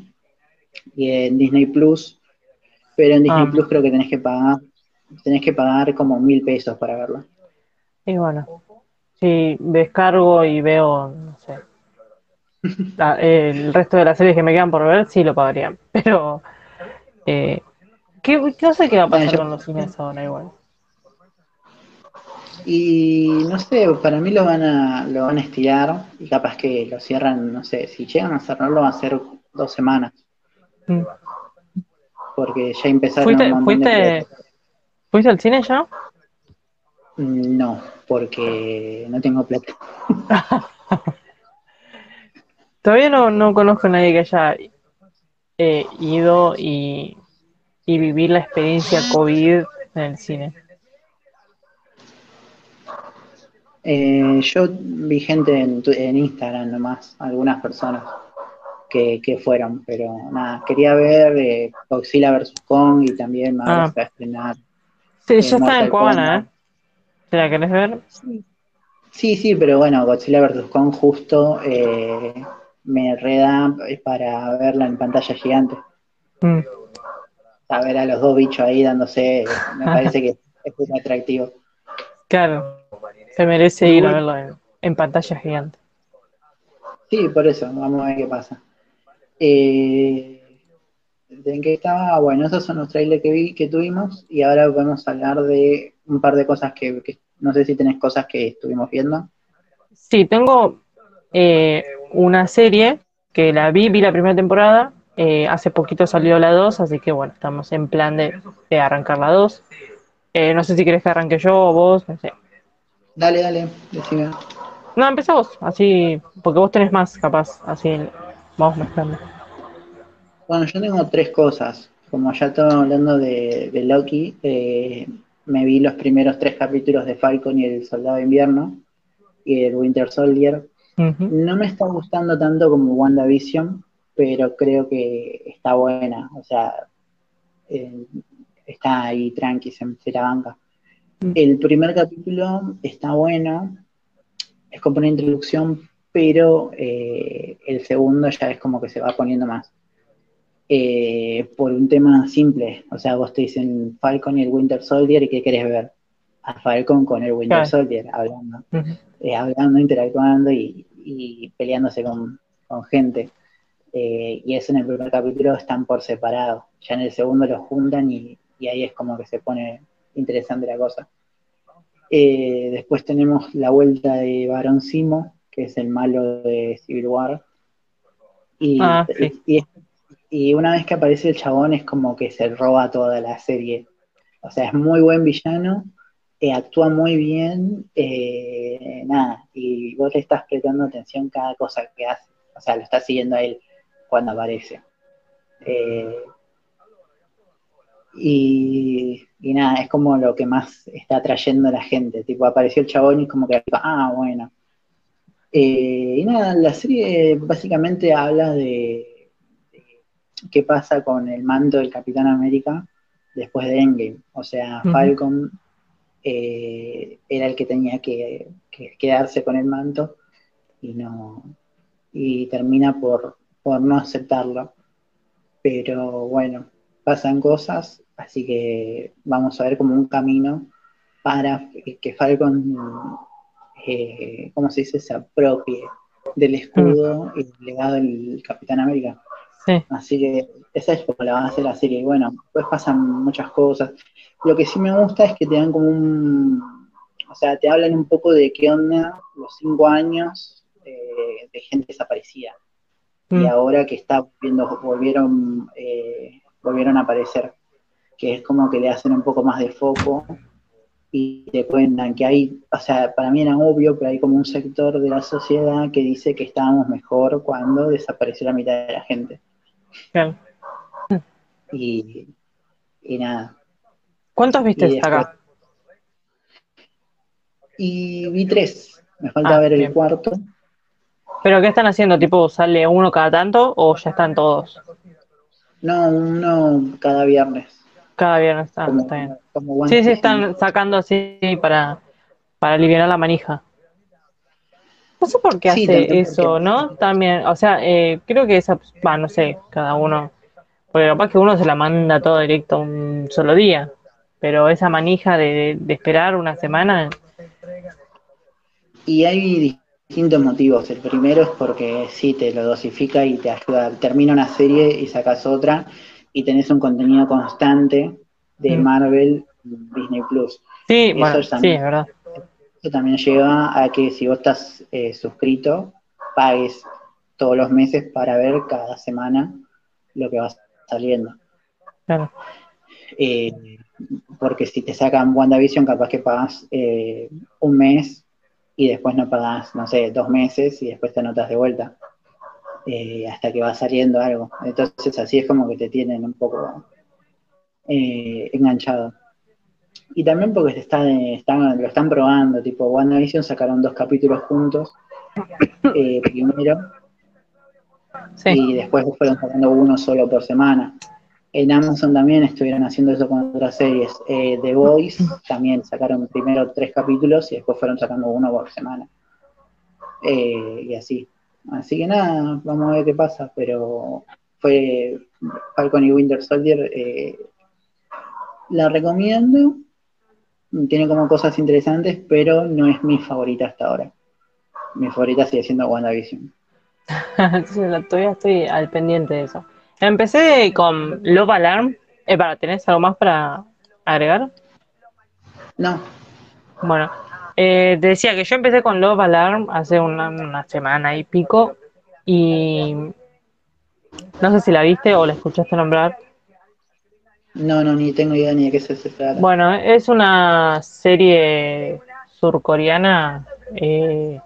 y en Disney Plus. Pero en Disney Ah. Plus creo que tenés que pagar, tenés que pagar como mil pesos para verla. y bueno, si descargo y veo, no sé, la- el resto de las series que me quedan por ver, sí lo pagaría. Pero eh, ¿qué- no sé qué va a pasar Bueno, yo- con los cines ahora igual. Y no sé, para mí lo van a, lo van a estirar y capaz que lo cierran, no sé, si llegan a cerrarlo va a ser dos semanas, Mm. porque ya empezaron ¿Fuiste, un de fuiste, fuiste al cine ya? Mm, No, porque no tengo plata. Todavía no, no conozco a nadie que haya eh, ido y, y vivir la experiencia COVID en el cine. Eh, yo vi gente en, Instagram nomás, algunas personas que, que fueron, pero nada, quería ver eh, Godzilla vs. Kong y también ahora Ah. a estrenar. Sí, Eh, ya está en Cuevana, ¿eh? ¿Te la querés ver? Sí, sí, pero bueno, Godzilla vs. Kong justo eh, me reda para verla en pantalla gigante. Mm. A ver a los dos bichos ahí dándose, me parece que es muy atractivo. Claro, se merece ir a verlo en, en pantalla gigante. Sí, por eso, vamos a ver qué pasa. Eh, ¿En qué estaba? Bueno, esos son los trailers que vi, que tuvimos, y ahora vamos a hablar de un par de cosas que, que no sé si tenés cosas que estuvimos viendo. Sí, tengo eh, una serie que la vi, vi la primera temporada, eh, hace poquito salió la 2, así que bueno, estamos en plan de, de arrancar la 2. Eh, no sé si querés que arranque yo o vos, no sé. Dale, dale, decime. No, empezá vos, así, porque vos tenés más, capaz, así vamos mezclando. Bueno, yo tengo tres cosas. Como ya estaba hablando de, de Loki, eh, me vi los primeros tres capítulos de Falcon y el Soldado de Invierno y el Winter Soldier. No me está gustando tanto como WandaVision, pero creo que está buena. O sea, eh, está ahí tranqui, se, se la banca. Mm. El primer capítulo está bueno, es como una introducción, pero eh, el segundo ya es como que se va poniendo más. eh, por un tema simple. O sea, vos te dicen Falcon y el Winter Soldier y ¿qué querés ver? A Falcon con el Winter Claro. Soldier hablando, eh, hablando, interactuando y, y peleándose con, con gente. Eh, y eso en el primer capítulo están por separado. Ya en el segundo los juntan y, y ahí es como que se pone interesante la cosa. Eh, después tenemos la vuelta de Barón Simo, que es el malo de Civil War. Y, Ah, sí. y, y una vez que aparece el chabón es como que se roba toda la serie. O sea, es muy buen villano, eh, actúa muy bien, eh, nada, y vos le estás prestando atención cada cosa que hace. O sea, lo estás siguiendo a él cuando aparece. Eh, y, y nada, es como lo que más está atrayendo a la gente. Tipo, apareció el chabón y es como que, ah, bueno. Eh, y nada, la serie básicamente habla de, de qué pasa con el mando del Capitán América después de Endgame. O sea. Falcon eh, era el que tenía que, que quedarse con el manto y no y termina por, por no aceptarlo. Pero bueno, pasan cosas, así que vamos a ver como un camino para que Falcon, eh, ¿cómo se dice?, se apropie del escudo y del legado del Capitán América. Sí. Así que esa es como la base de la serie. Y bueno, pues pasan muchas cosas. Lo que sí me gusta es que te dan como un. O sea, te hablan un poco de qué onda los cinco años eh, de gente desaparecida. Y Mm. ahora que está viendo, volvieron, eh, volvieron a aparecer. Que es como que le hacen un poco más de foco y te cuentan que hay, o sea, para mí era obvio, pero hay como un sector de la sociedad que dice que estábamos mejor cuando desapareció la mitad de la gente. Claro. Y, y nada. ¿Cuántos viste Y acá? Y vi tres. Me falta Ah, ver el bien. cuarto. ¿Pero qué están haciendo? ¿Tipo sale uno cada tanto o ya están todos? No, uno cada viernes. Cada viernes. Ah, como, está bien. como Sí, sí, están sacando así para, para aliviar la manija. No sé por qué Sí, hace eso, porque- ¿no? También, o sea, eh, creo que esa, va, no sé, cada uno, porque capaz que uno se la manda todo directo un solo día, pero esa manija de, de esperar una semana, Y hay distintos motivos. El primero es porque sí, te lo dosifica y te ayuda. Termina una serie y sacas otra y tenés un contenido constante de Mm. Marvel Disney Plus. sí, Eso bueno, sí, también. es verdad. Eso también lleva a que si vos estás eh, suscrito, pagues todos los meses para ver cada semana lo que va saliendo. Claro. Eh, porque si te sacan WandaVision, capaz que pagas eh, un mes y después no pagas, no sé, dos meses y después te anotas de vuelta. eh, hasta que va saliendo algo. Entonces así es como que te tienen un poco eh, enganchado. Y también porque te está, están, lo están probando, tipo WandaVision sacaron dos capítulos juntos, eh, primero, Sí, y después fueron sacando uno solo por semana. En Amazon también estuvieron haciendo eso con otras series. Eh, The Voice también sacaron primero tres capítulos y después fueron sacando uno por semana. Eh, y así. Así que nada, vamos a ver qué pasa, pero fue Falcon y Winter Soldier. eh, la recomiendo. Tiene como cosas interesantes, pero no es mi favorita hasta ahora. Mi favorita sigue siendo WandaVision. Todavía estoy al pendiente de eso. Empecé con Love Alarm. Eh, para, ¿tenés algo más para agregar? No, Bueno, eh, te decía que yo empecé con Love Alarm hace una, una semana y pico y no sé si la viste o la escuchaste nombrar. No, no, ni tengo idea ni de qué se trata. Bueno, es una serie surcoreana. Eh,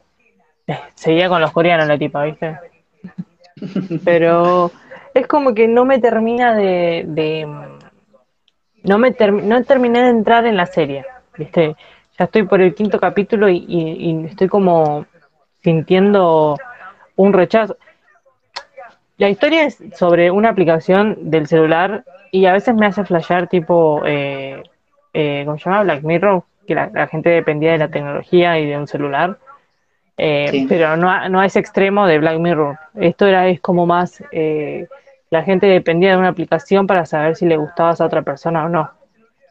eh, seguía con los coreanos la tipa, ¿viste? Pero es como que no me termina de, de- no me no terminé de entrar en la serie, ¿viste? Ya estoy por el quinto capítulo y, y- y estoy como sintiendo un rechazo. La historia es sobre una aplicación del celular y a veces me hace flashear tipo, eh, eh, ¿cómo se llama? Black Mirror, que la, la gente dependía de la tecnología y de un celular. Eh, Sí. Pero no no a ese extremo de Black Mirror. Esto era es como más eh, la gente dependía de una aplicación para saber si le gustabas a otra persona o no.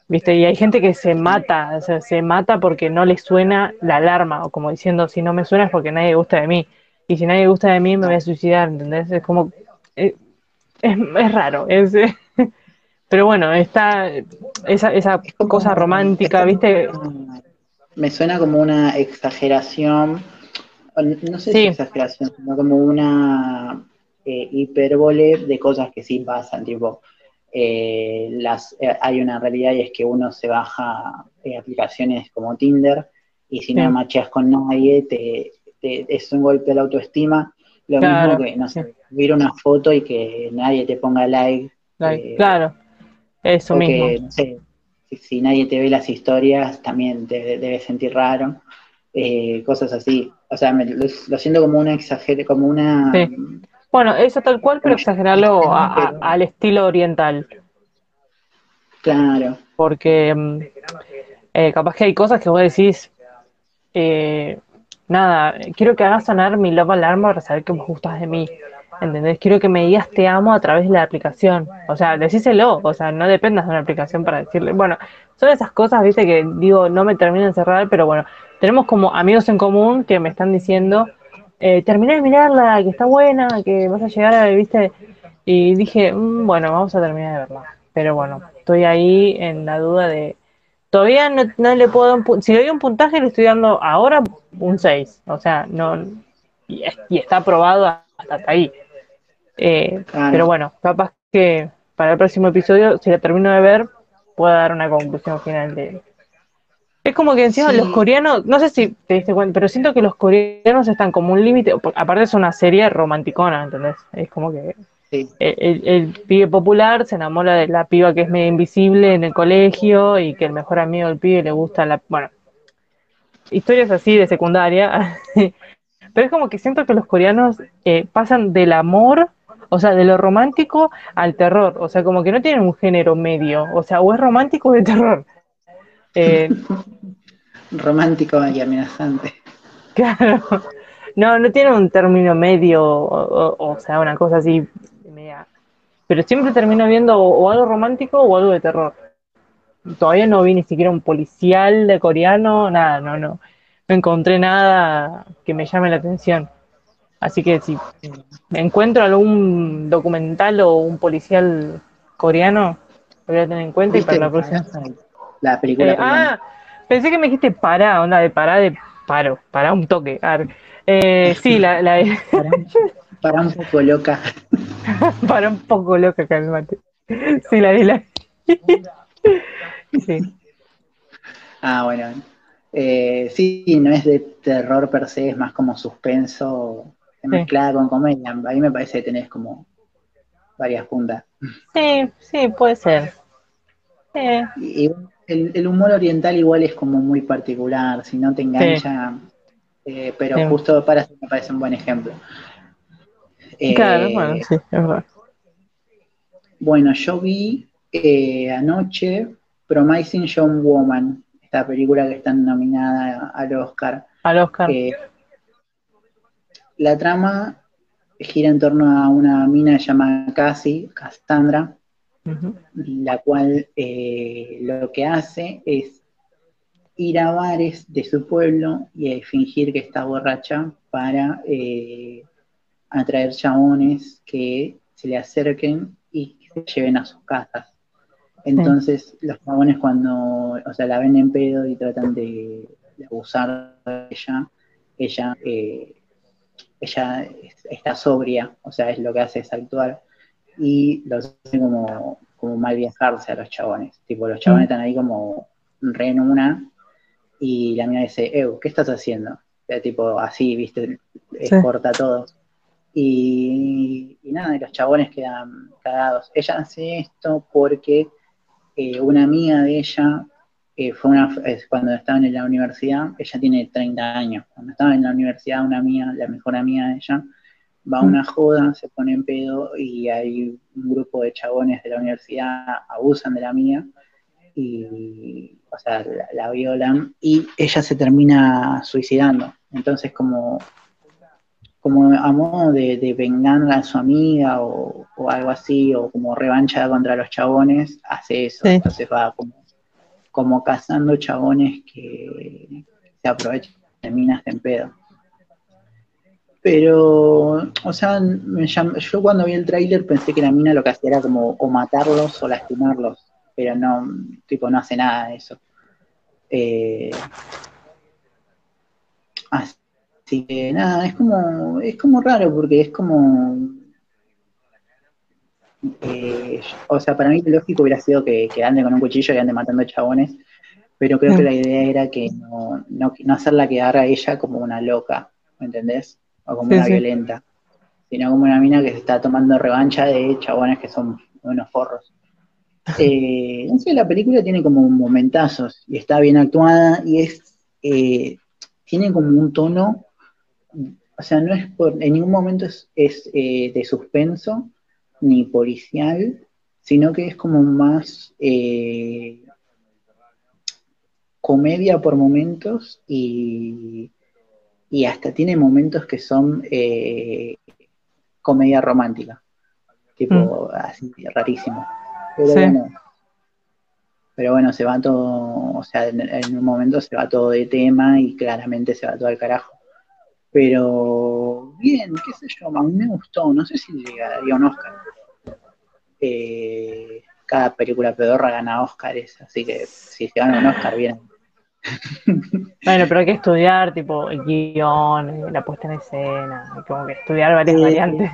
¿Viste? Y hay gente que se mata, o sea, se mata porque no le suena la alarma, o como diciendo, si no me suena es porque nadie gusta de mí. Y si nadie gusta de mí, me voy a suicidar, ¿entendés? Es como. eh, es, es raro. Es, pero bueno, está esa, esa Es como- cosa romántica, ¿viste? como- Me suena como una exageración, no sé Sí. si exageración, sino como una eh, hipérbole de cosas que sí pasan, tipo, eh, las, eh, hay una realidad y es que uno se baja eh, aplicaciones como Tinder y si Sí. no macheas con nadie, te, te- es un golpe a la autoestima, lo Claro, mismo que, no sé, subir una foto y que nadie te ponga like, Claro, eso mismo. que, no sé, si, si nadie te ve las historias, también te debes sentir raro. Cosas así. O sea, me- lo, lo siento como una exagere, como una... Sí. Bueno, eso tal cual, pero exagerarlo a- al estilo oriental. Claro, porque mm, eh, capaz que hay cosas que vos decís, eh, nada, quiero que hagas sonar mi love alarm para saber que vos gustas de mí, ¿entendés? Quiero que me digas te amo a través de la aplicación, o sea, decíselo, o sea, no dependas de una aplicación para decirle, bueno, son esas cosas, viste, que digo, no me termino de cerrar, pero bueno, tenemos como amigos en común que me están diciendo, eh, terminé de mirarla, que está buena, que vas a llegar a, viste, y dije, "Mm, bueno, vamos a terminar de verla. Pero bueno, estoy ahí en la duda de. Todavía no, no le puedo dar un Si le doy un puntaje, le estoy dando ahora un 6. O sea, no. Y, y está aprobado hasta, hasta ahí. Eh, Claro. Pero bueno, capaz que para el próximo episodio, si la termino de ver, pueda dar una conclusión final de. Es como que encima Sí. los coreanos, no sé si te diste cuenta, pero siento que los coreanos están como un límite, aparte es una serie romanticona, ¿entendés? Es como que sí. el, el- el pibe popular se enamora de la piba que es medio invisible en el colegio y que el mejor amigo del pibe le gusta la... Bueno, historias así de secundaria. Pero es como que siento que los coreanos eh, pasan del amor, o sea, de lo romántico al terror. O sea, como que no tienen un género medio. O sea, o es romántico o de terror. Eh, Romántico y amenazante. Claro. No, no tiene un término medio, o, o- o sea, una cosa así media. Pero siempre termino viendo o, o algo romántico o algo de terror. Todavía no vi ni siquiera un policial de coreano, nada, no, no. No encontré nada que me llame la atención. Así que si me encuentro algún documental o un policial coreano, lo voy a tener en cuenta y ¿Viste para la próxima. La película Eh, ah, pensé que me dijiste para, onda de para de paro, para un toque. Eh, sí, la, la de- Para, un- poco loca. para un poco loca, calmate. Sí, la de la. Sí, Ah, bueno. Eh, sí, no es de terror per se, es más como suspenso mezclada con comedia. A mí me parece que tenés como varias puntas. sí, sí, puede ser. Eh, Y, y el, el humor oriental igual es como muy particular, si no te engancha, eh, pero Sí. justo para me parece un buen ejemplo. Eh, claro, bueno, sí, es verdad. Bueno, yo vi eh, anoche Promising Young Woman, esta película que está nominada al Oscar. Al Oscar. Eh, la trama gira en torno a una mina llamada Cassie, Cassandra, La cual eh, lo que hace es ir a bares de su pueblo y eh, fingir que está borracha para eh, atraer chabones que se le acerquen y que se lleven a sus casas. Entonces los chabones cuando, o sea, la ven en pedo y tratan de, de abusar de ella, ella, eh, ella es- está sobria, o sea, es lo que hace es actuar y los hace como, como mal viajarse a los chabones. Tipo, los chabones están ahí como re en una y la mina dice, Ew, ¿qué estás haciendo? Sea, tipo, así, viste, eh, Sí. corta todo. Y, y nada, y los chabones quedan cagados. Ella hace esto porque eh, una amiga de ella eh, fue una, es cuando estaban en la universidad, ella tiene 30 años, cuando estaba en la universidad una amiga, la mejor amiga de ella, va a una joda, se pone en pedo y hay un grupo de chabones de la universidad abusan de la amiga y, o sea, la, la violan y ella se termina suicidando. Entonces como, como a modo de, de vengar a su amiga o, o algo así, o como revancha contra los chabones, hace eso. Sí. Entonces va como, como cazando chabones que se aprovechan de minas en pedo. Pero, o sea, me llam- yo cuando vi el tráiler pensé que la mina lo que hacía era como o matarlos o lastimarlos, pero no, tipo, no hace nada de eso. Eh, así que nada, es como, es como raro porque es como, eh, o sea, para mí lo lógico hubiera sido que, que ande con un cuchillo y ande matando chabones, pero creo que Mm. la idea era que no, no, no hacerla quedar a ella como una loca, ¿me entendés? O como Sí, una sí. violenta, sino como una mina que se está tomando revancha de chabones que son unos forros. Eh, sé, la película tiene como momentazos y está bien actuada y es eh, tiene como un tono, o sea, no es por, en ningún momento es, es, eh, de suspenso ni policial, sino que es como más comedia por momentos y, y hasta tiene momentos que son eh, comedia romántica, tipo así rarísimo. Pero Sí. bueno, pero bueno, se va todo, o sea, en, en un momento se va todo de tema y claramente se va todo al carajo. Pero bien, qué sé yo, a mí me gustó, no sé si llegaría a un Oscar. Eh, cada película pedorra gana Oscars, así que si se gana un Oscar, bien. Bueno, pero hay que estudiar, tipo, el guion, eh, la puesta en escena, hay como que estudiar varias variantes.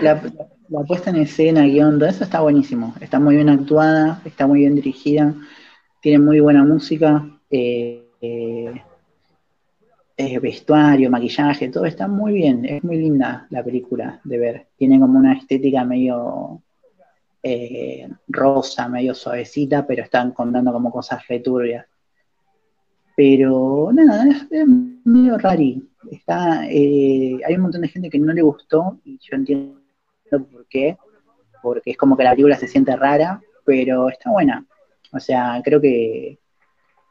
La, la puesta en escena, guion, todo eso está buenísimo. Está muy bien actuada, está muy bien dirigida, tiene muy buena música, eh, eh, vestuario, maquillaje, todo está muy bien. Es muy linda la película de ver. Tiene como una estética medio rosa, medio suavecita, pero están contando como cosas returbias. Pero nada, es, medio rari. Está, eh, hay un montón de gente que no le gustó y yo entiendo por qué, porque es como que la película se siente rara, pero está buena. O sea, creo que,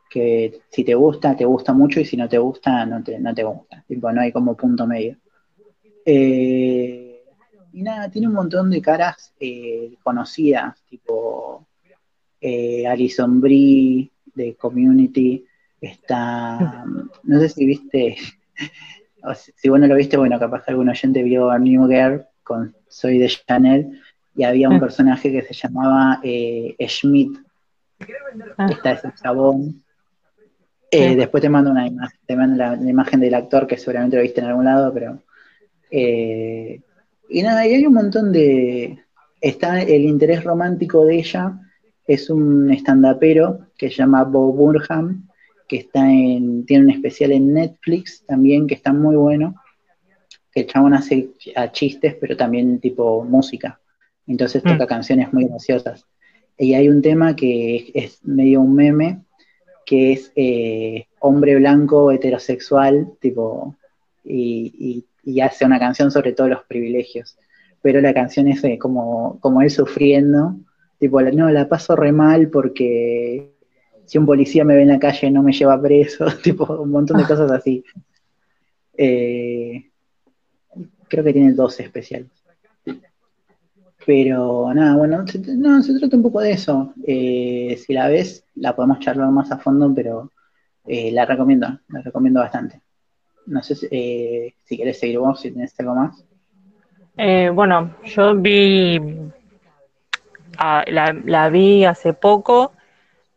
que si te gusta, te gusta mucho y si no te gusta, no te, no te gusta. Tipo, no hay como punto medio. Eh, y nada, tiene un montón de caras eh, conocidas, tipo eh, Alison Brie de Community, está, no sé si viste, o si, si vos no lo viste, bueno, capaz que algún oyente vio a New Girl con Soy de Chanel, y había un Mm. personaje que se llamaba eh, Schmidt, Ah. está ese chabón. Eh. Después te mando una imagen, te mando la, la imagen del actor que seguramente lo viste en algún lado, pero eh, y nada, y hay un montón de está el interés romántico de ella, es un estandapero que se llama Bob Burham, que está en, tiene un especial en Netflix también que está muy bueno, que el chabón hace a chistes, pero también tipo música. Entonces toca Mm. canciones muy graciosas. Y hay un tema que es, es medio un meme, que es eh, hombre blanco heterosexual, tipo, y, y- y hace una canción sobre todos los privilegios. Pero la canción es eh, como, como él sufriendo, tipo, no, la paso re mal porque si un policía me ve en la calle no me lleva preso, tipo, un montón de cosas así. Eh, creo que tiene dos especiales. Pero nada, bueno, se, no, se trata un poco de eso. Eh, si la ves, la podemos charlar más a fondo, pero eh, la recomiendo, la recomiendo bastante. No sé si, eh, si querés seguir vos, si tenés algo más. Eh, bueno, yo vi, ah, la, la vi hace poco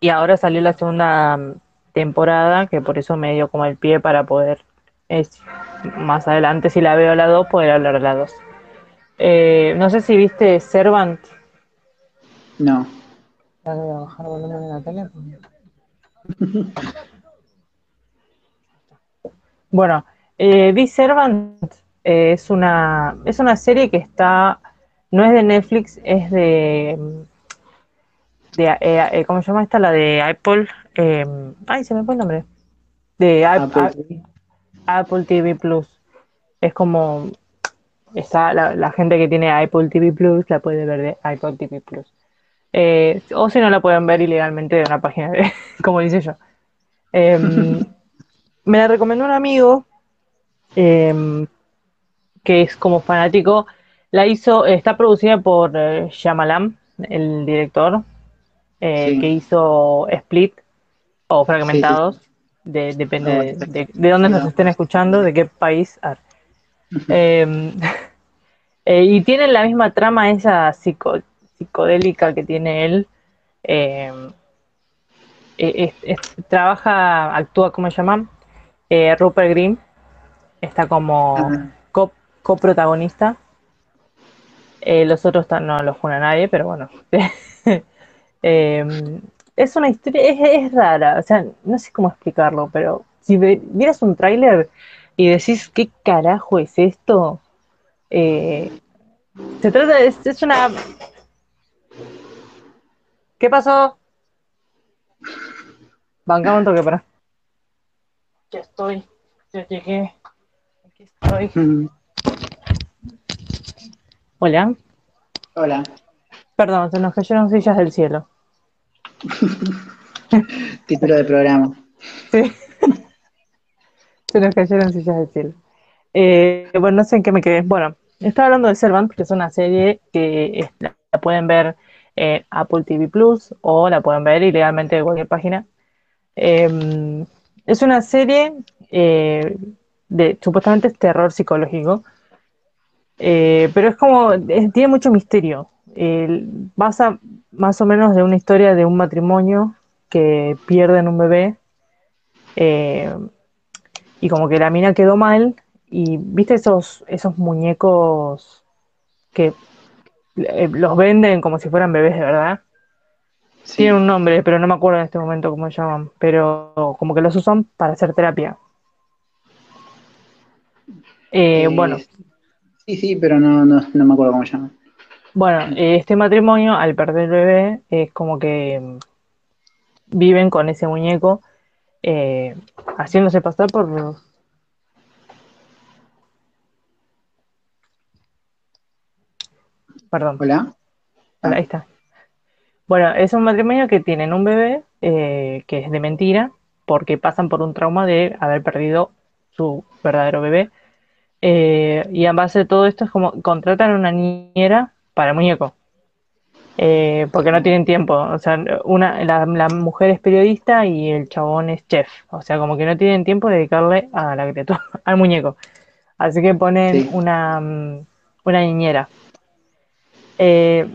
y ahora salió la segunda mm, temporada, que por eso me dio como el pie para poder, es, más adelante si la veo la 2, poder hablar de la 2. Eh, no sé si viste Servant. No, voy a bajar volumen en la tele. Bueno, eh, vi Servant eh, es una es una serie que está no es de Netflix es de de eh, eh, cómo se llama esta la de Apple eh, ay se me fue el nombre. De Ap- Apple A- TV. Apple TV Plus. Es como está la, la gente que tiene Apple TV Plus la puede ver de Apple TV Plus. Eh, o si no la pueden ver ilegalmente de una página de como dice yo. Em, me la recomendó un amigo em, que es como fanático, la hizo, está producida por Shyamalan, el director, eh, Sí. que hizo Split o Fragmentados, de- depende No, de, está- de- de dónde nos no. estén escuchando, de qué país. Ah. Eh, eh, y tienen la misma trama esa psico- psicodélica que tiene él. Es- es- trabaja, actúa, ¿cómo se llama? Eh, Rupert Green. Está como co- coprotagonista. Los otros no los pone a nadie, pero bueno. Eh, es una historia, es, es rara, o sea, no sé cómo explicarlo, pero si vieras un tráiler y decís, ¿qué carajo es esto? Eh, se trata de, es, es una... ¿Qué pasó? Bancame un toque, para. Ya estoy, ya llegué, aquí estoy. Mm. Hola, Hola. perdón, se nos cayeron sillas del cielo. Título de programa. Se nos cayeron sillas del cielo. Eh, bueno, no sé en qué me quedé. Bueno, estaba hablando de Servant, que es una serie que la, pueden ver en Apple TV Plus o la pueden ver ilegalmente de cualquier página. Eh, es una serie eh, de supuestamente es terror psicológico, eh, pero es como tiene mucho misterio. Eh, basa más o menos de una historia de un matrimonio que pierden un bebé eh, y como que la mina quedó mal y viste esos, esos muñecos que eh, los venden como si fueran bebés de verdad. Sí. Tienen un nombre, pero no me acuerdo en este momento cómo se llaman, pero como que los usan para hacer terapia. Eh, bueno, Sí, sí, pero no, no, no me acuerdo cómo se llama. Bueno, este matrimonio, al perder el bebé, es como que mm, viven con ese muñeco, eh, haciéndose pasar por... Perdón, Hola. ahí está. Bueno, es un matrimonio que tienen un bebé eh, que es de mentira, porque pasan por un trauma de haber perdido su verdadero bebé. Eh, y a base de todo esto es como contratan una niñera para el muñeco. Eh, porque no tienen tiempo. O sea, una, la, la mujer es periodista y el chabón es chef. O sea, como que no tienen tiempo de dedicarle a la criatura, al muñeco. Así que ponen Sí. una, mm, una niñera. Eh,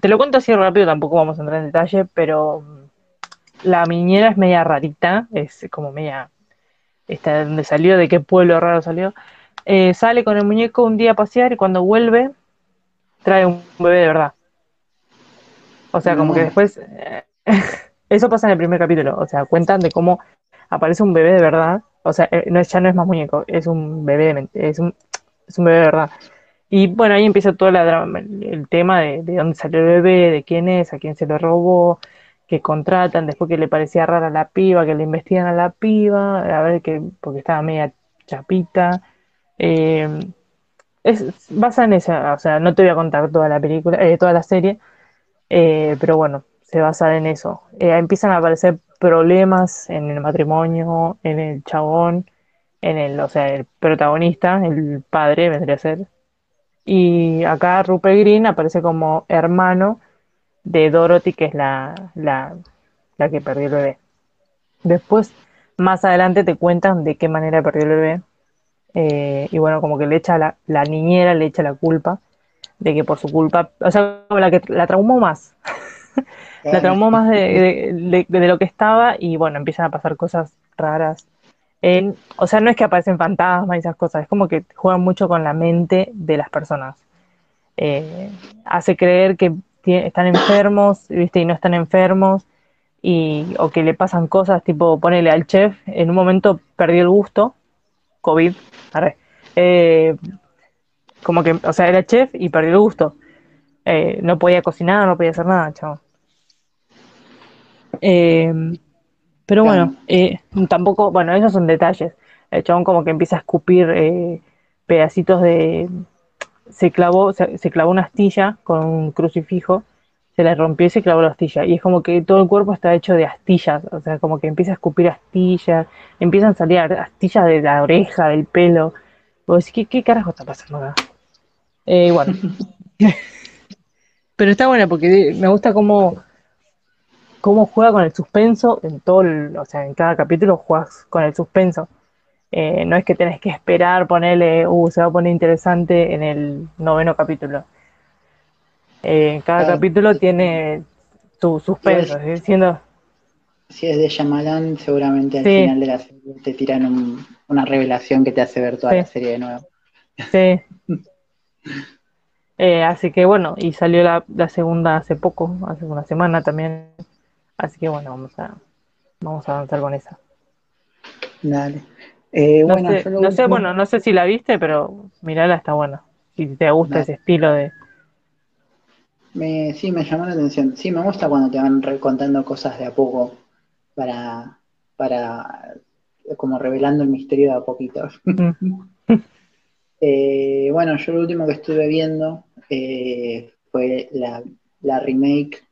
te lo cuento así rápido, tampoco vamos a entrar en detalle, pero mm, la niñera es media rarita, es como media, está de dónde salió, de qué pueblo raro salió. Eh, sale con el muñeco un día a pasear y cuando vuelve trae un bebé de verdad. O sea, como que después, eh, eso pasa en el primer capítulo, o sea, cuentan de cómo aparece un bebé de verdad, o sea, eh, no, es- ya no es más muñeco, es un bebé de, ment- es un, es un bebé de verdad. Y bueno, ahí empieza todo la drama- el tema de, de dónde salió el bebé, de quién es, a quién se lo robó, que contratan, después que le parecía rara la piba, que le investigan a la piba, a ver que, porque estaba media chapita. Eh, es, basa en esa, o sea, no te voy a contar toda la película, eh, toda la serie, eh, pero bueno, se basa en eso. Eh, empiezan a aparecer problemas en el matrimonio, en el chabón, en el, o sea, el protagonista, el padre vendría a ser. Y acá Rupert Green aparece como hermano de Dorothy, que es la, la, la que perdió el bebé. Después, más adelante te cuentan de qué manera perdió el bebé. Eh, y bueno, como que le echa la, la niñera le echa la culpa de que por su culpa, o sea, la que la traumó más, la traumó más de, de- de- de lo que estaba y bueno, empiezan a pasar cosas raras. O sea, no es que aparecen fantasmas y esas cosas, es como que juegan mucho con la mente de las personas. Eh, hace creer que están enfermos, ¿viste? Y no están enfermos, y, o que le pasan cosas, tipo, ponele al chef, en un momento perdió el gusto, COVID. Eh, como que, o sea, era chef y perdió el gusto. Eh, no podía cocinar, no podía hacer nada, chavo. Eh, pero bueno, tampoco, bueno, esos son detalles. El chabón como que empieza a escupir pedacitos de... Se clavó, se, se clavó una astilla con un crucifijo, se le rompió y se clavó la astilla. Y es como que todo el cuerpo está hecho de astillas, o sea, como que empieza a escupir astillas, empiezan a salir astillas de la oreja, del pelo. Vos ¿qué, qué carajo está pasando acá? Eh, bueno. Pero está buena porque me gusta cómo, cómo juega con el suspenso en todo, el- o sea, en cada capítulo juegas con el suspenso. Eh, no es que tenés que esperar, ponerle, uh, se va a poner interesante en el noveno capítulo. Eh, cada Claro. capítulo tiene su suspenso, ¿sí? siendo, Si es de Shyamalan, seguramente al Sí. final de la serie te tiran un- una revelación que te hace ver toda Sí. la serie de nuevo. sí. Eh, así que bueno, y salió la, la segunda hace poco, hace una semana también. Así que bueno, vamos a, vamos a avanzar con esa. Dale. Eh, No bueno, sé, no sé, bueno, no sé si la viste, pero mirala, está buena. Si te gusta Dale. ese estilo de... Me, sí, me llamó la atención. Sí, me gusta cuando te van contando cosas de a poco para, para como revelando el misterio de a poquito. Eh, bueno, yo lo último que estuve viendo eh, fue la, la remake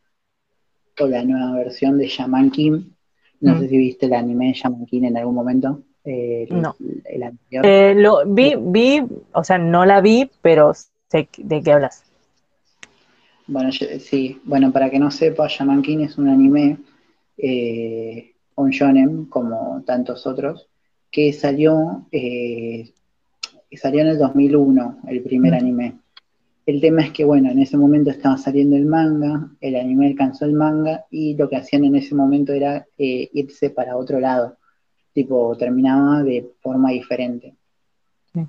o la nueva versión de Shaman King. No Mm. sé si viste el anime de Shaman King en algún momento. eh, el- No. el anterior. Eh, lo vi, vi, o sea, no la vi, pero sé de qué hablas. Bueno, yo- sí, bueno, para que no sepa, Shaman King es un anime, eh, un shonen, como tantos otros, que salió, eh, salió en el 2001, el primer Mm. anime. El tema es que, bueno, en ese momento estaba saliendo el manga, el anime alcanzó el manga y lo que hacían en ese momento era eh, irse para otro lado, tipo, terminaba de forma diferente. Sí.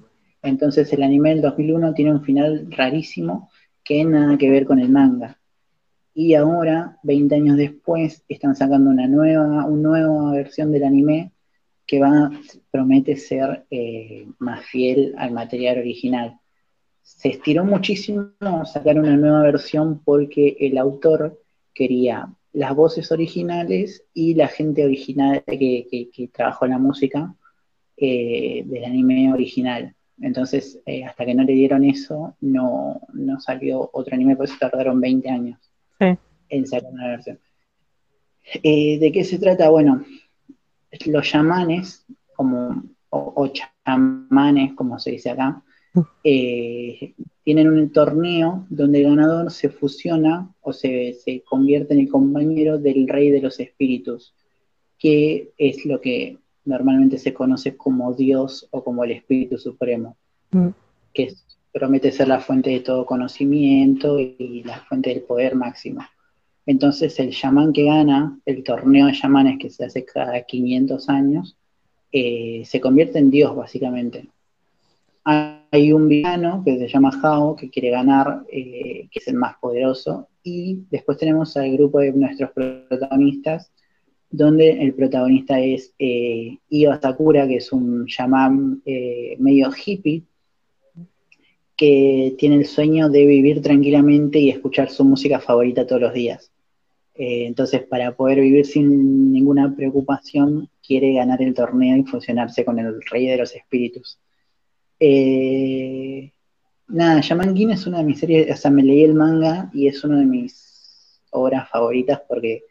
Entonces el anime del 2001 tiene un final rarísimo que nada que ver con el manga. Y ahora, 20 años después, están sacando una nueva, una nueva versión del anime que va, promete ser eh, más fiel al material original. Se estiró muchísimo sacar una nueva versión porque el autor quería las voces originales y la gente original que, que- que trabajó la música eh, del anime original. Entonces, eh, hasta que no le dieron eso, no, no salió otro anime, por eso tardaron 20 años Sí. en sacar una versión. Eh, ¿De qué se trata? Bueno, los chamanes, como, o, o chamanes, como se dice acá, eh, tienen un torneo donde el ganador se fusiona o se, se convierte en el compañero del rey de los espíritus, que es lo que normalmente se conoce como Dios o como el Espíritu Supremo, Mm. que promete ser la fuente de todo conocimiento y la fuente del poder máximo. Entonces el chamán que gana el torneo de chamanes que se hace cada 500 años, eh, se convierte en Dios básicamente. Hay un villano que se llama Hao que quiere ganar, eh, que es el más poderoso, y después tenemos al grupo de nuestros protagonistas, donde el protagonista es eh, Io Sakura, que es un chamán eh, medio hippie, que tiene el sueño de vivir tranquilamente y escuchar su música favorita todos los días. Eh, entonces, para poder vivir sin ninguna preocupación, quiere ganar el torneo y fusionarse con el rey de los espíritus. Eh, nada, Shaman King es una de mis series, o sea, me leí el manga y es una de mis obras favoritas porque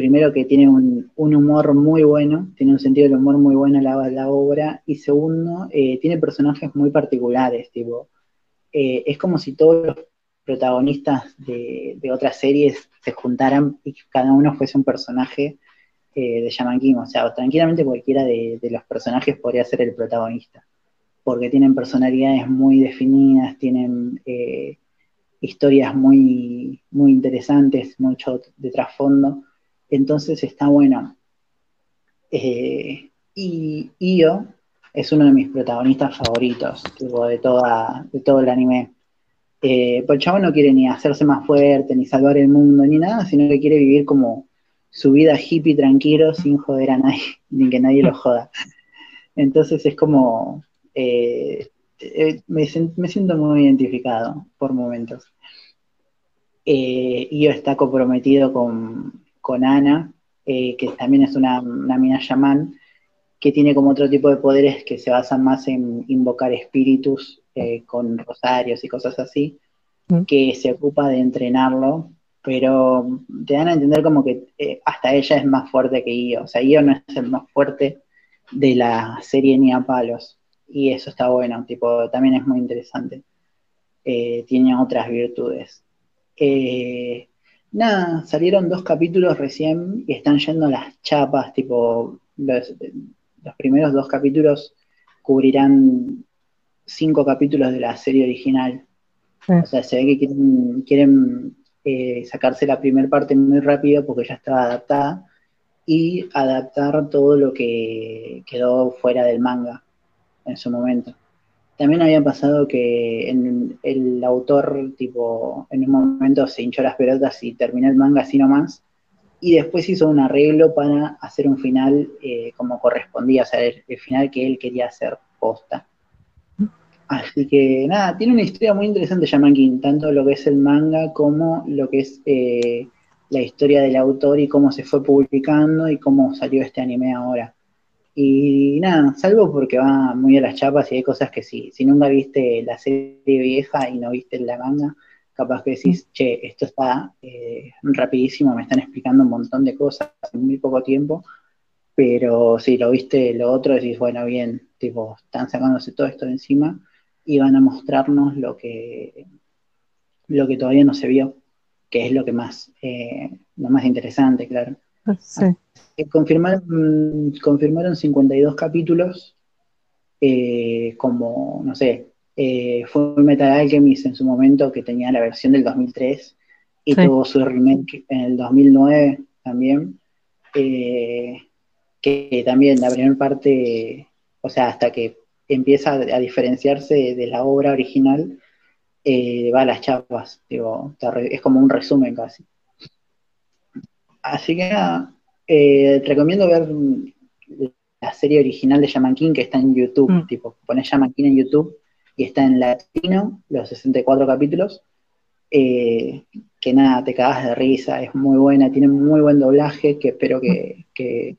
primero que tiene un, humor muy bueno, tiene un sentido del humor muy bueno la, la obra, y segundo, eh, tiene personajes muy particulares, tipo, eh, es como si todos los protagonistas de, otras series se juntaran y cada uno fuese un personaje eh, de Shaman King, o sea, tranquilamente cualquiera de, los personajes podría ser el protagonista, porque tienen personalidades muy definidas, tienen historias muy, muy interesantes, mucho de trasfondo, entonces está bueno. Eh, y Io es uno de mis protagonistas favoritos, tipo, de, toda, de todo el anime. Eh, pues el chavo no quiere ni hacerse más fuerte, ni salvar el mundo, ni nada, sino que quiere vivir como su vida hippie tranquilo, sin joder a nadie, ni que nadie lo joda. Entonces es como, eh, eh, me, me siento muy identificado por momentos. Eh, está comprometido con, con Ana, eh, que también es una, una mina chamán, que tiene como otro tipo de poderes que se basan más en invocar espíritus eh, con rosarios y cosas así, Mm. que se ocupa de entrenarlo, pero te dan a entender como que eh, hasta ella es más fuerte que Io, o sea, Io no es el más fuerte de la serie ni a palos. y eso está bueno, tipo, también es muy interesante. Eh, tiene otras virtudes. Eh, nada, salieron dos capítulos recién y están yendo las chapas, tipo, los, los primeros dos capítulos cubrirán cinco capítulos de la serie original. Sí. O sea, se ve que quieren, quieren eh, sacarse la primera parte muy rápido porque ya estaba adaptada y adaptar todo lo que quedó fuera del manga en su momento. También había pasado que en- el autor, tipo, en un momento se hinchó las pelotas y terminó el manga así nomás, y después hizo un arreglo para hacer un final eh, como correspondía, o sea, el, final que él quería hacer posta. Así que nada, tiene una historia muy interesante Shaman King, tanto lo que es el manga como lo que es eh, la historia del autor y cómo se fue publicando y cómo salió este anime ahora. Y nada, salvo porque va muy a las chapas y hay cosas que si, si nunca viste la serie vieja y no viste la manga, capaz que decís, che, esto está eh, rapidísimo, me están explicando un montón de cosas en muy poco tiempo, pero si lo viste lo otro, decís, bueno, bien, tipo, están sacándose todo esto de encima y van a mostrarnos lo que, lo que todavía no se vio, que es lo que más, eh, lo más interesante, claro. Sí. Eh, confirmaron, confirmaron 52 capítulos, eh, como, no sé, eh, fue Metal Alchemist en su momento, que tenía la versión del 2003, y Sí. tuvo su remake en el 2009 también, eh, que también la primera parte, o sea, hasta que empieza a diferenciarse de, la obra original, va a las chapas, digo, es como un resumen casi. Así que nada, eh, te recomiendo ver mm, la serie original de Shaman King que está en YouTube, Mm. tipo, pones Shaman King en YouTube y está en latino, los 64 capítulos, eh, que nada, te cagas de risa, es muy buena, tiene muy buen doblaje, que espero que, que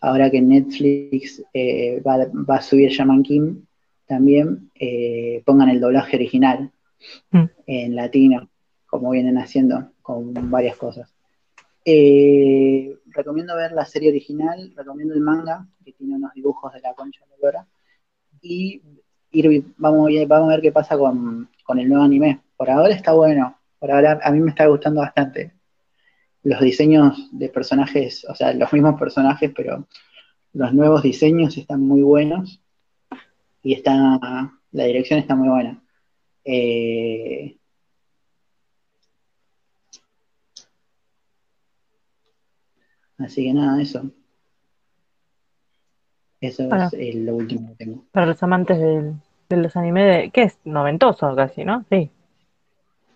ahora que Netflix eh, va, va a subir Shaman King, también eh, pongan el doblaje original Mm. en latino, como vienen haciendo con varias cosas. Eh, recomiendo ver la serie original, recomiendo el manga, que tiene unos dibujos de la concha de lora, y ir, vamos a ver qué pasa con, con el nuevo anime. Por ahora está bueno, por ahora a mí me está gustando bastante. Los diseños de personajes, o sea, los mismos personajes, pero los nuevos diseños están muy buenos y está, la dirección está muy buena. Eh, así que nada, eso. Eso Bueno. es eh, lo último que tengo. Para los amantes del- de los animes, de, ¿qué es? Noventoso casi, ¿no? Sí.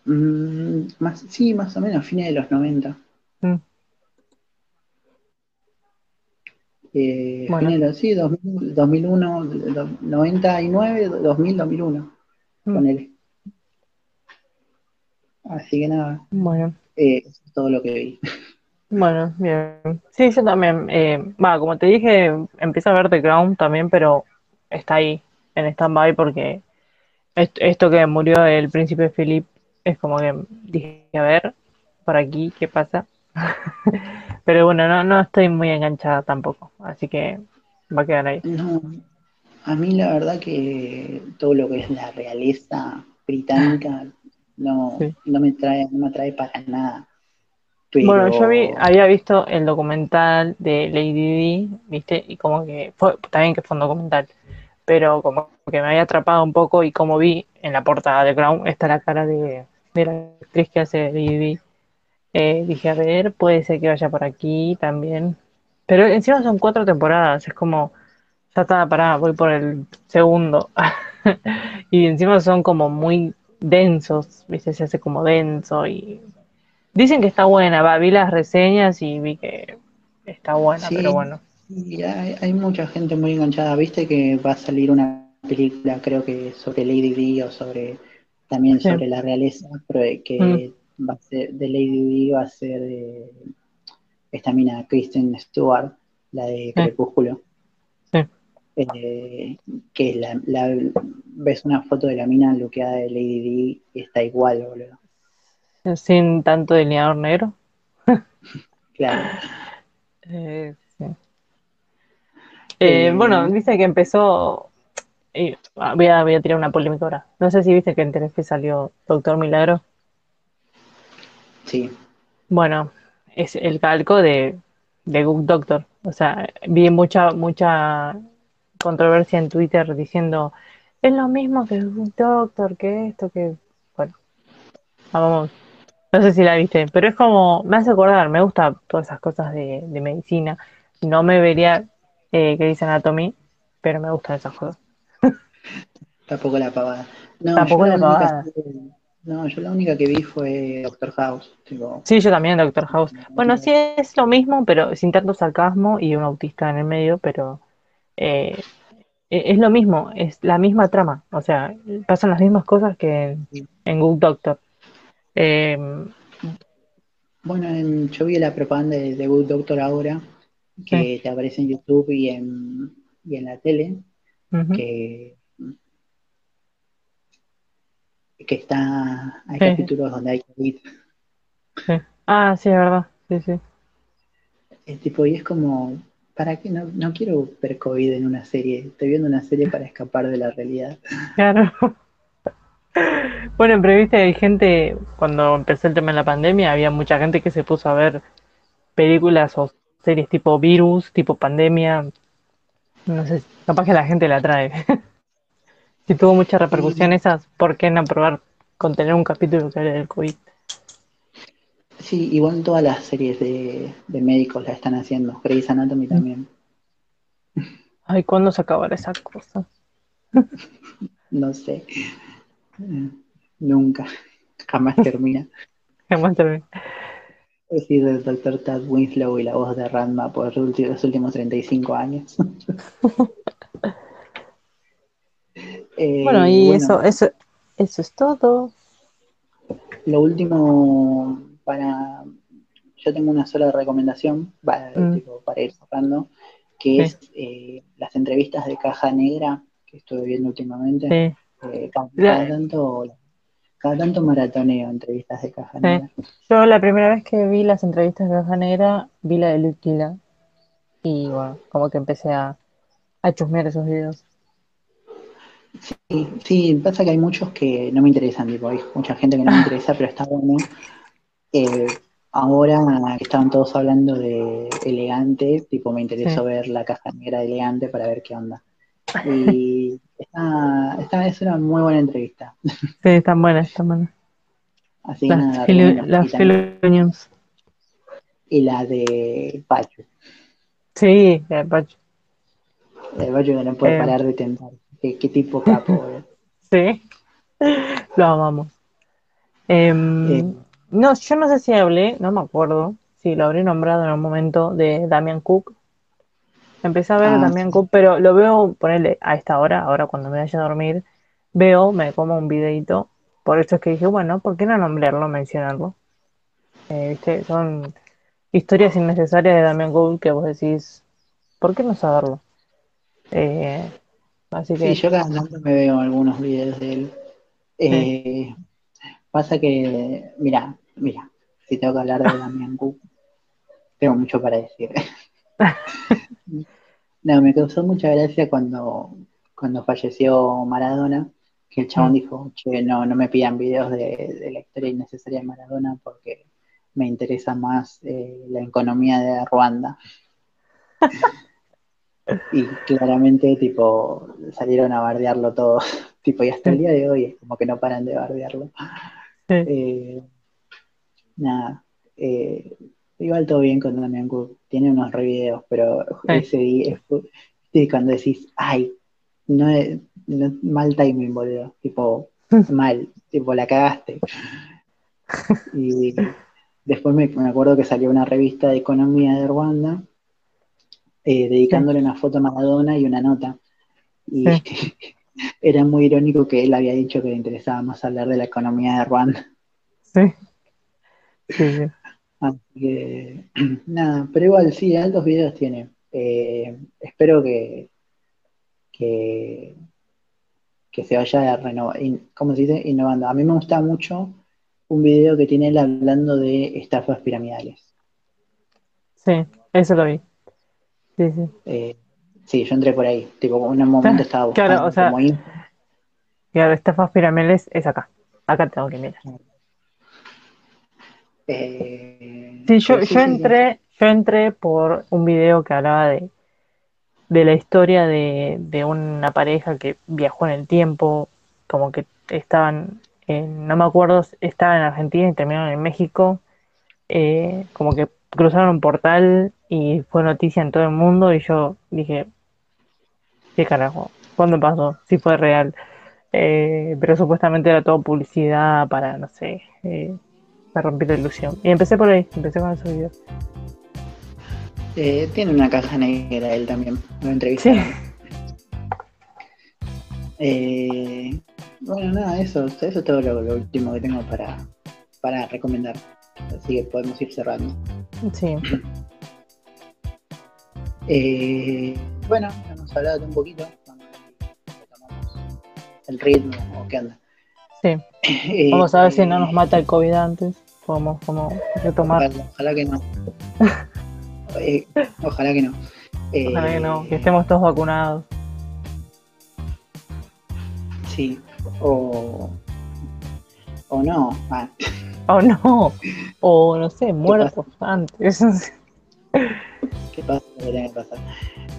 Mm, más, sí, más o menos, fines de los 90. Mm. Eh, Bueno. fines de los, sí, 2000, 2001, do- 99, 2000, 2001, Mm. ponele. Así que nada, Bueno, eh, eso es todo lo que vi. bueno, bien. Sí, yo también. eh, Va, como te dije, empecé a ver The Crown también, pero está ahí, en stand-by, porque est- esto que murió el príncipe Philip es como que dije, a ver, por aquí, ¿qué pasa? Pero bueno, no, no estoy muy enganchada tampoco, así que va a quedar ahí. No, a mí la verdad que todo lo que es la realeza británica no, Sí. no me trae, no me atrae para nada. Pero Bueno, yo vi, había visto el documental de Lady Di, ¿viste? Y como que fue, también que fue un documental, pero como que me había atrapado un poco y como vi en la portada de Crown está la cara de, de la actriz que hace Lady Di, eh, dije, a ver, puede ser que vaya por aquí también. Pero encima son cuatro temporadas, es como, ya está, pará, voy por el segundo. Y encima son como muy densos, ¿viste? Se hace como denso y Dicen que está buena, va, vi las reseñas y vi que está buena, Sí. pero bueno. Y hay, hay mucha gente muy enganchada. Viste que va a salir una película, creo que sobre Lady Di o sobre también Sí. sobre la realeza, pero que va a ser de Lady Di va a ser eh, esta mina Kristen Stewart, la de Crepúsculo. Sí. Eh, que la, la- ves una foto de la mina luqueada de Lady Di y está igual, boludo. Sin tanto delineador negro. Claro. Eh, sí. Eh, Eh, bueno, dice que empezó y, ah, voy, a, voy a tirar una polémica ahora. No sé si viste que en Telefe salió Doctor Milagro. Sí. Bueno, es el calco de, de Good Doctor. O sea, vi mucha, mucha controversia en Twitter diciendo es lo mismo que Good Doctor, que esto, que. Bueno, vamos. No sé si la viste, pero es como, me hace acordar, me gusta todas esas cosas de, de medicina. No me vería eh, Grey's Anatomy, pero me gustan esas cosas. Tampoco la pavada. No, Tampoco la única pavada. no, yo la única que vi fue Doctor House. Tipo, Sí, yo también, Doctor House. Bueno, sí es lo mismo, pero sin tanto sarcasmo y un autista en el medio, pero eh, e- es lo mismo, es la misma trama. O sea, pasan las mismas cosas que en, en Good Doctor. Eh, Bueno, en- yo vi la propaganda de The Good Doctor ahora, que te aparece en YouTube y en, y en la tele, que, que está, hay capítulos donde hay COVID. Sí. Ah, sí, es verdad. Sí, sí. Es tipo, y es como, ¿para qué? No, no quiero ver COVID en una serie, estoy viendo una serie para escapar de la realidad. Claro. Bueno, pero viste, hay gente, cuando empezó el tema de la pandemia, había mucha gente que se puso a ver películas o series tipo virus, tipo pandemia. No sé, capaz que la gente la trae. Si tuvo mucha repercusión esas, ¿por qué no probar con tener un capítulo que hable del COVID? Sí, igual todas las series de, de médicos la están haciendo, Grey's Anatomy también. Ay, ¿cuándo se acabará esa cosa? No sé. Eh, Nunca. Jamás termina. Jamás termina. Es decir, el doctor Tad Winslow y la voz de Ranma por los últimos 35 años. Eh, Bueno, y bueno, eso, eso, eso es todo. Lo último para. Yo tengo una sola recomendación para, Mm. tipo, para ir cerrando, que Sí. es eh, las entrevistas de Caja Negra que estuve viendo últimamente. Sí. Eh, cada, tanto, cada tanto maratoneo entrevistas de Caja Sí. Negra. Yo la primera vez que vi las entrevistas de Caja Negra, vi la de Lutila. Y bueno, como que empecé a, a chusmear esos videos. Sí, sí, pasa que hay muchos que no me interesan, tipo, hay mucha gente que no me interesa, pero está bueno. Eh, ahora que estaban todos hablando de elegante, tipo, me interesó Sí. ver la caja negra de elegante para ver qué onda. Y esta, esta es una muy buena entrevista. Sí, están buenas, están buenas. Así Las, News. y la de Pachu. Sí, la de Pacho. La de Pachu que no puede Eh. parar de tentar. Qué, qué tipo capo, boludo. Sí. Lo amamos. Em, Eh. no, yo no sé si hablé, no me acuerdo, si lo habré nombrado en un momento de Damian Cook. Empecé a ver a Ah. Cook, pero lo veo ponerle a esta hora, ahora cuando me vaya a dormir, veo, me como un videito. Por eso es que dije, bueno, ¿por qué no nombrarlo, mencionarlo? Eh, ¿viste? Son historias innecesarias de Damian Cook que vos decís, ¿por qué no saberlo? Eh, así que Sí, yo cada tanto me veo algunos videos de él. Eh, Pasa que, mira, mira, si tengo que hablar de Damián Cook, tengo mucho para decir. No, me causó mucha gracia cuando, cuando falleció Maradona, que el chabón Mm. dijo, che, no, no me pidan videos de, de la historia innecesaria de Maradona porque me interesa más eh, la economía de Ruanda. Y claramente, tipo, salieron a bardearlo todo. tipo, y hasta el día de hoy es como que no paran de bardearlo. Sí. Eh, nada. eh, igual todo bien con Damian Cook. Tiene unos re videos, pero Sí. ese día sí, cuando decís, ay, no, es- no- mal timing, boludo. Tipo, mal. Tipo, la cagaste. Y después me, me acuerdo que salió una revista de economía de Ruanda eh, dedicándole una foto a Maradona y una nota. Y era muy irónico que él había dicho que le interesaba más hablar de la economía de Ruanda. Sí. Sí, sí. Así que, nada, pero igual sí, altos videos tiene. Eh, espero que, que, que se vaya renova- in- ¿cómo se dice? innovando. A mí me gusta mucho un video que tiene él hablando de estafas piramidales. Sí, eso lo vi. Sí, sí. Eh, Sí, yo entré por ahí. Tipo, en un momento estaba buscando Claro, o sea, como. Claro, estafas piramidales es acá. Acá tengo que mirar. Eh, Sí, yo, sí, sí, sí. entré, yo entré por un video que hablaba de, de la historia de, de una pareja que viajó en el tiempo, como que estaban, en- no me acuerdo, estaban en Argentina y terminaron en México, eh, como que cruzaron un portal y fue noticia en todo el mundo y yo dije, ¿qué carajo? ¿Cuándo pasó? Si fue real. Eh, pero supuestamente era todo publicidad para, no sé, eh, para romper la ilusión. Y empecé por ahí, empecé con esos videos. Eh, tiene una caja negra él también. Lo entrevisté. Sí. Eh, bueno, nada, eso, eso es todo lo, lo último que tengo para, para recomendar. Así que podemos ir cerrando. Sí, Eh, bueno, hemos hablado de un poquito. Retomamos el ritmo o qué onda. Sí. Eh, Vamos a ver si no eh, nos mata el COVID antes. Podemos como retomar. Ojalá, ojalá que no. Eh, ojalá que no. Eh, Ojalá que no, que estemos todos vacunados. Sí. O. O no. Ah, Oh no, o no sé, muertos antes. ¿Qué pasa?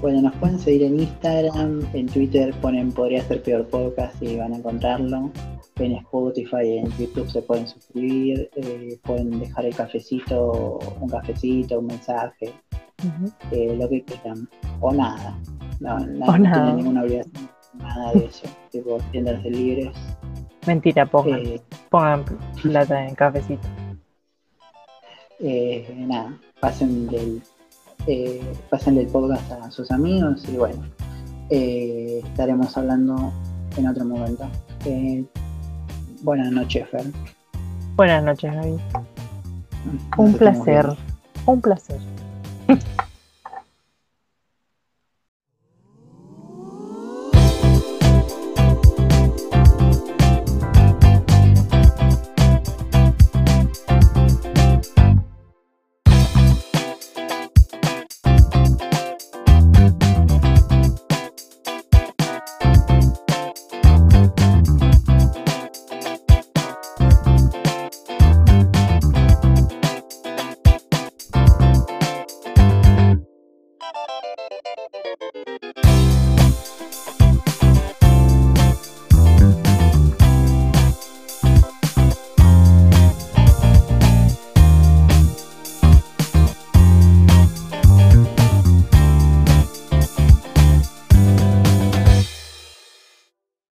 Bueno, nos pueden seguir en Instagram, en Twitter ponen Podría ser peor podcast y van a encontrarlo. En Spotify, en YouTube se pueden suscribir, eh, pueden dejar el cafecito, un cafecito, un mensaje, eh, lo que quieran. O nada. No, no, O no nada. tienen ninguna obligación. Nada de eso. tipo, siéntanse libres. Mentira, pongan, Eh, pongan plata en cafecito. eh, nada, pasen del, eh, pásenle el podcast a sus amigos y bueno, eh, estaremos hablando en otro momento. Eh, buenas noches, Fer. Buenas noches. Nos Un placer, un placer.